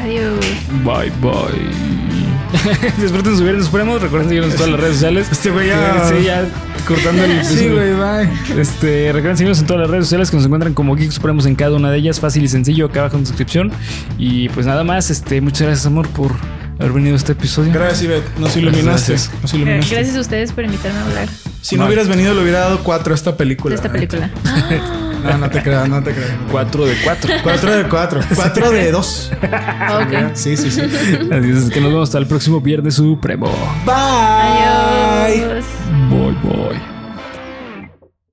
Adiós. Bye, bye. Disfruten su Viernes Supremos. Recuerden seguirnos en todas las redes sociales. Este güey ya- Sí, ya cortando el Sí, güey, bye. Este, recuerden seguirnos en todas las redes sociales que nos encuentran como Geek Supremos en cada una de ellas. Fácil y sencillo, acá abajo en la descripción. Y pues nada más, este, muchas gracias, amor, por haber venido a este episodio. Gracias, Ivette. Nos iluminaste. Gracias. Nos iluminaste. Gracias a ustedes por invitarme a hablar Si no hubieras venido, le hubiera dado 4 a esta película. de esta película. No, no te creas, no te creas. 4 de 4. 4 de 4. 4 de 2. ok. Sí, sí, sí. Así es que nos vemos hasta el próximo Viernes Supremo. Bye. Adiós. Bye, bye.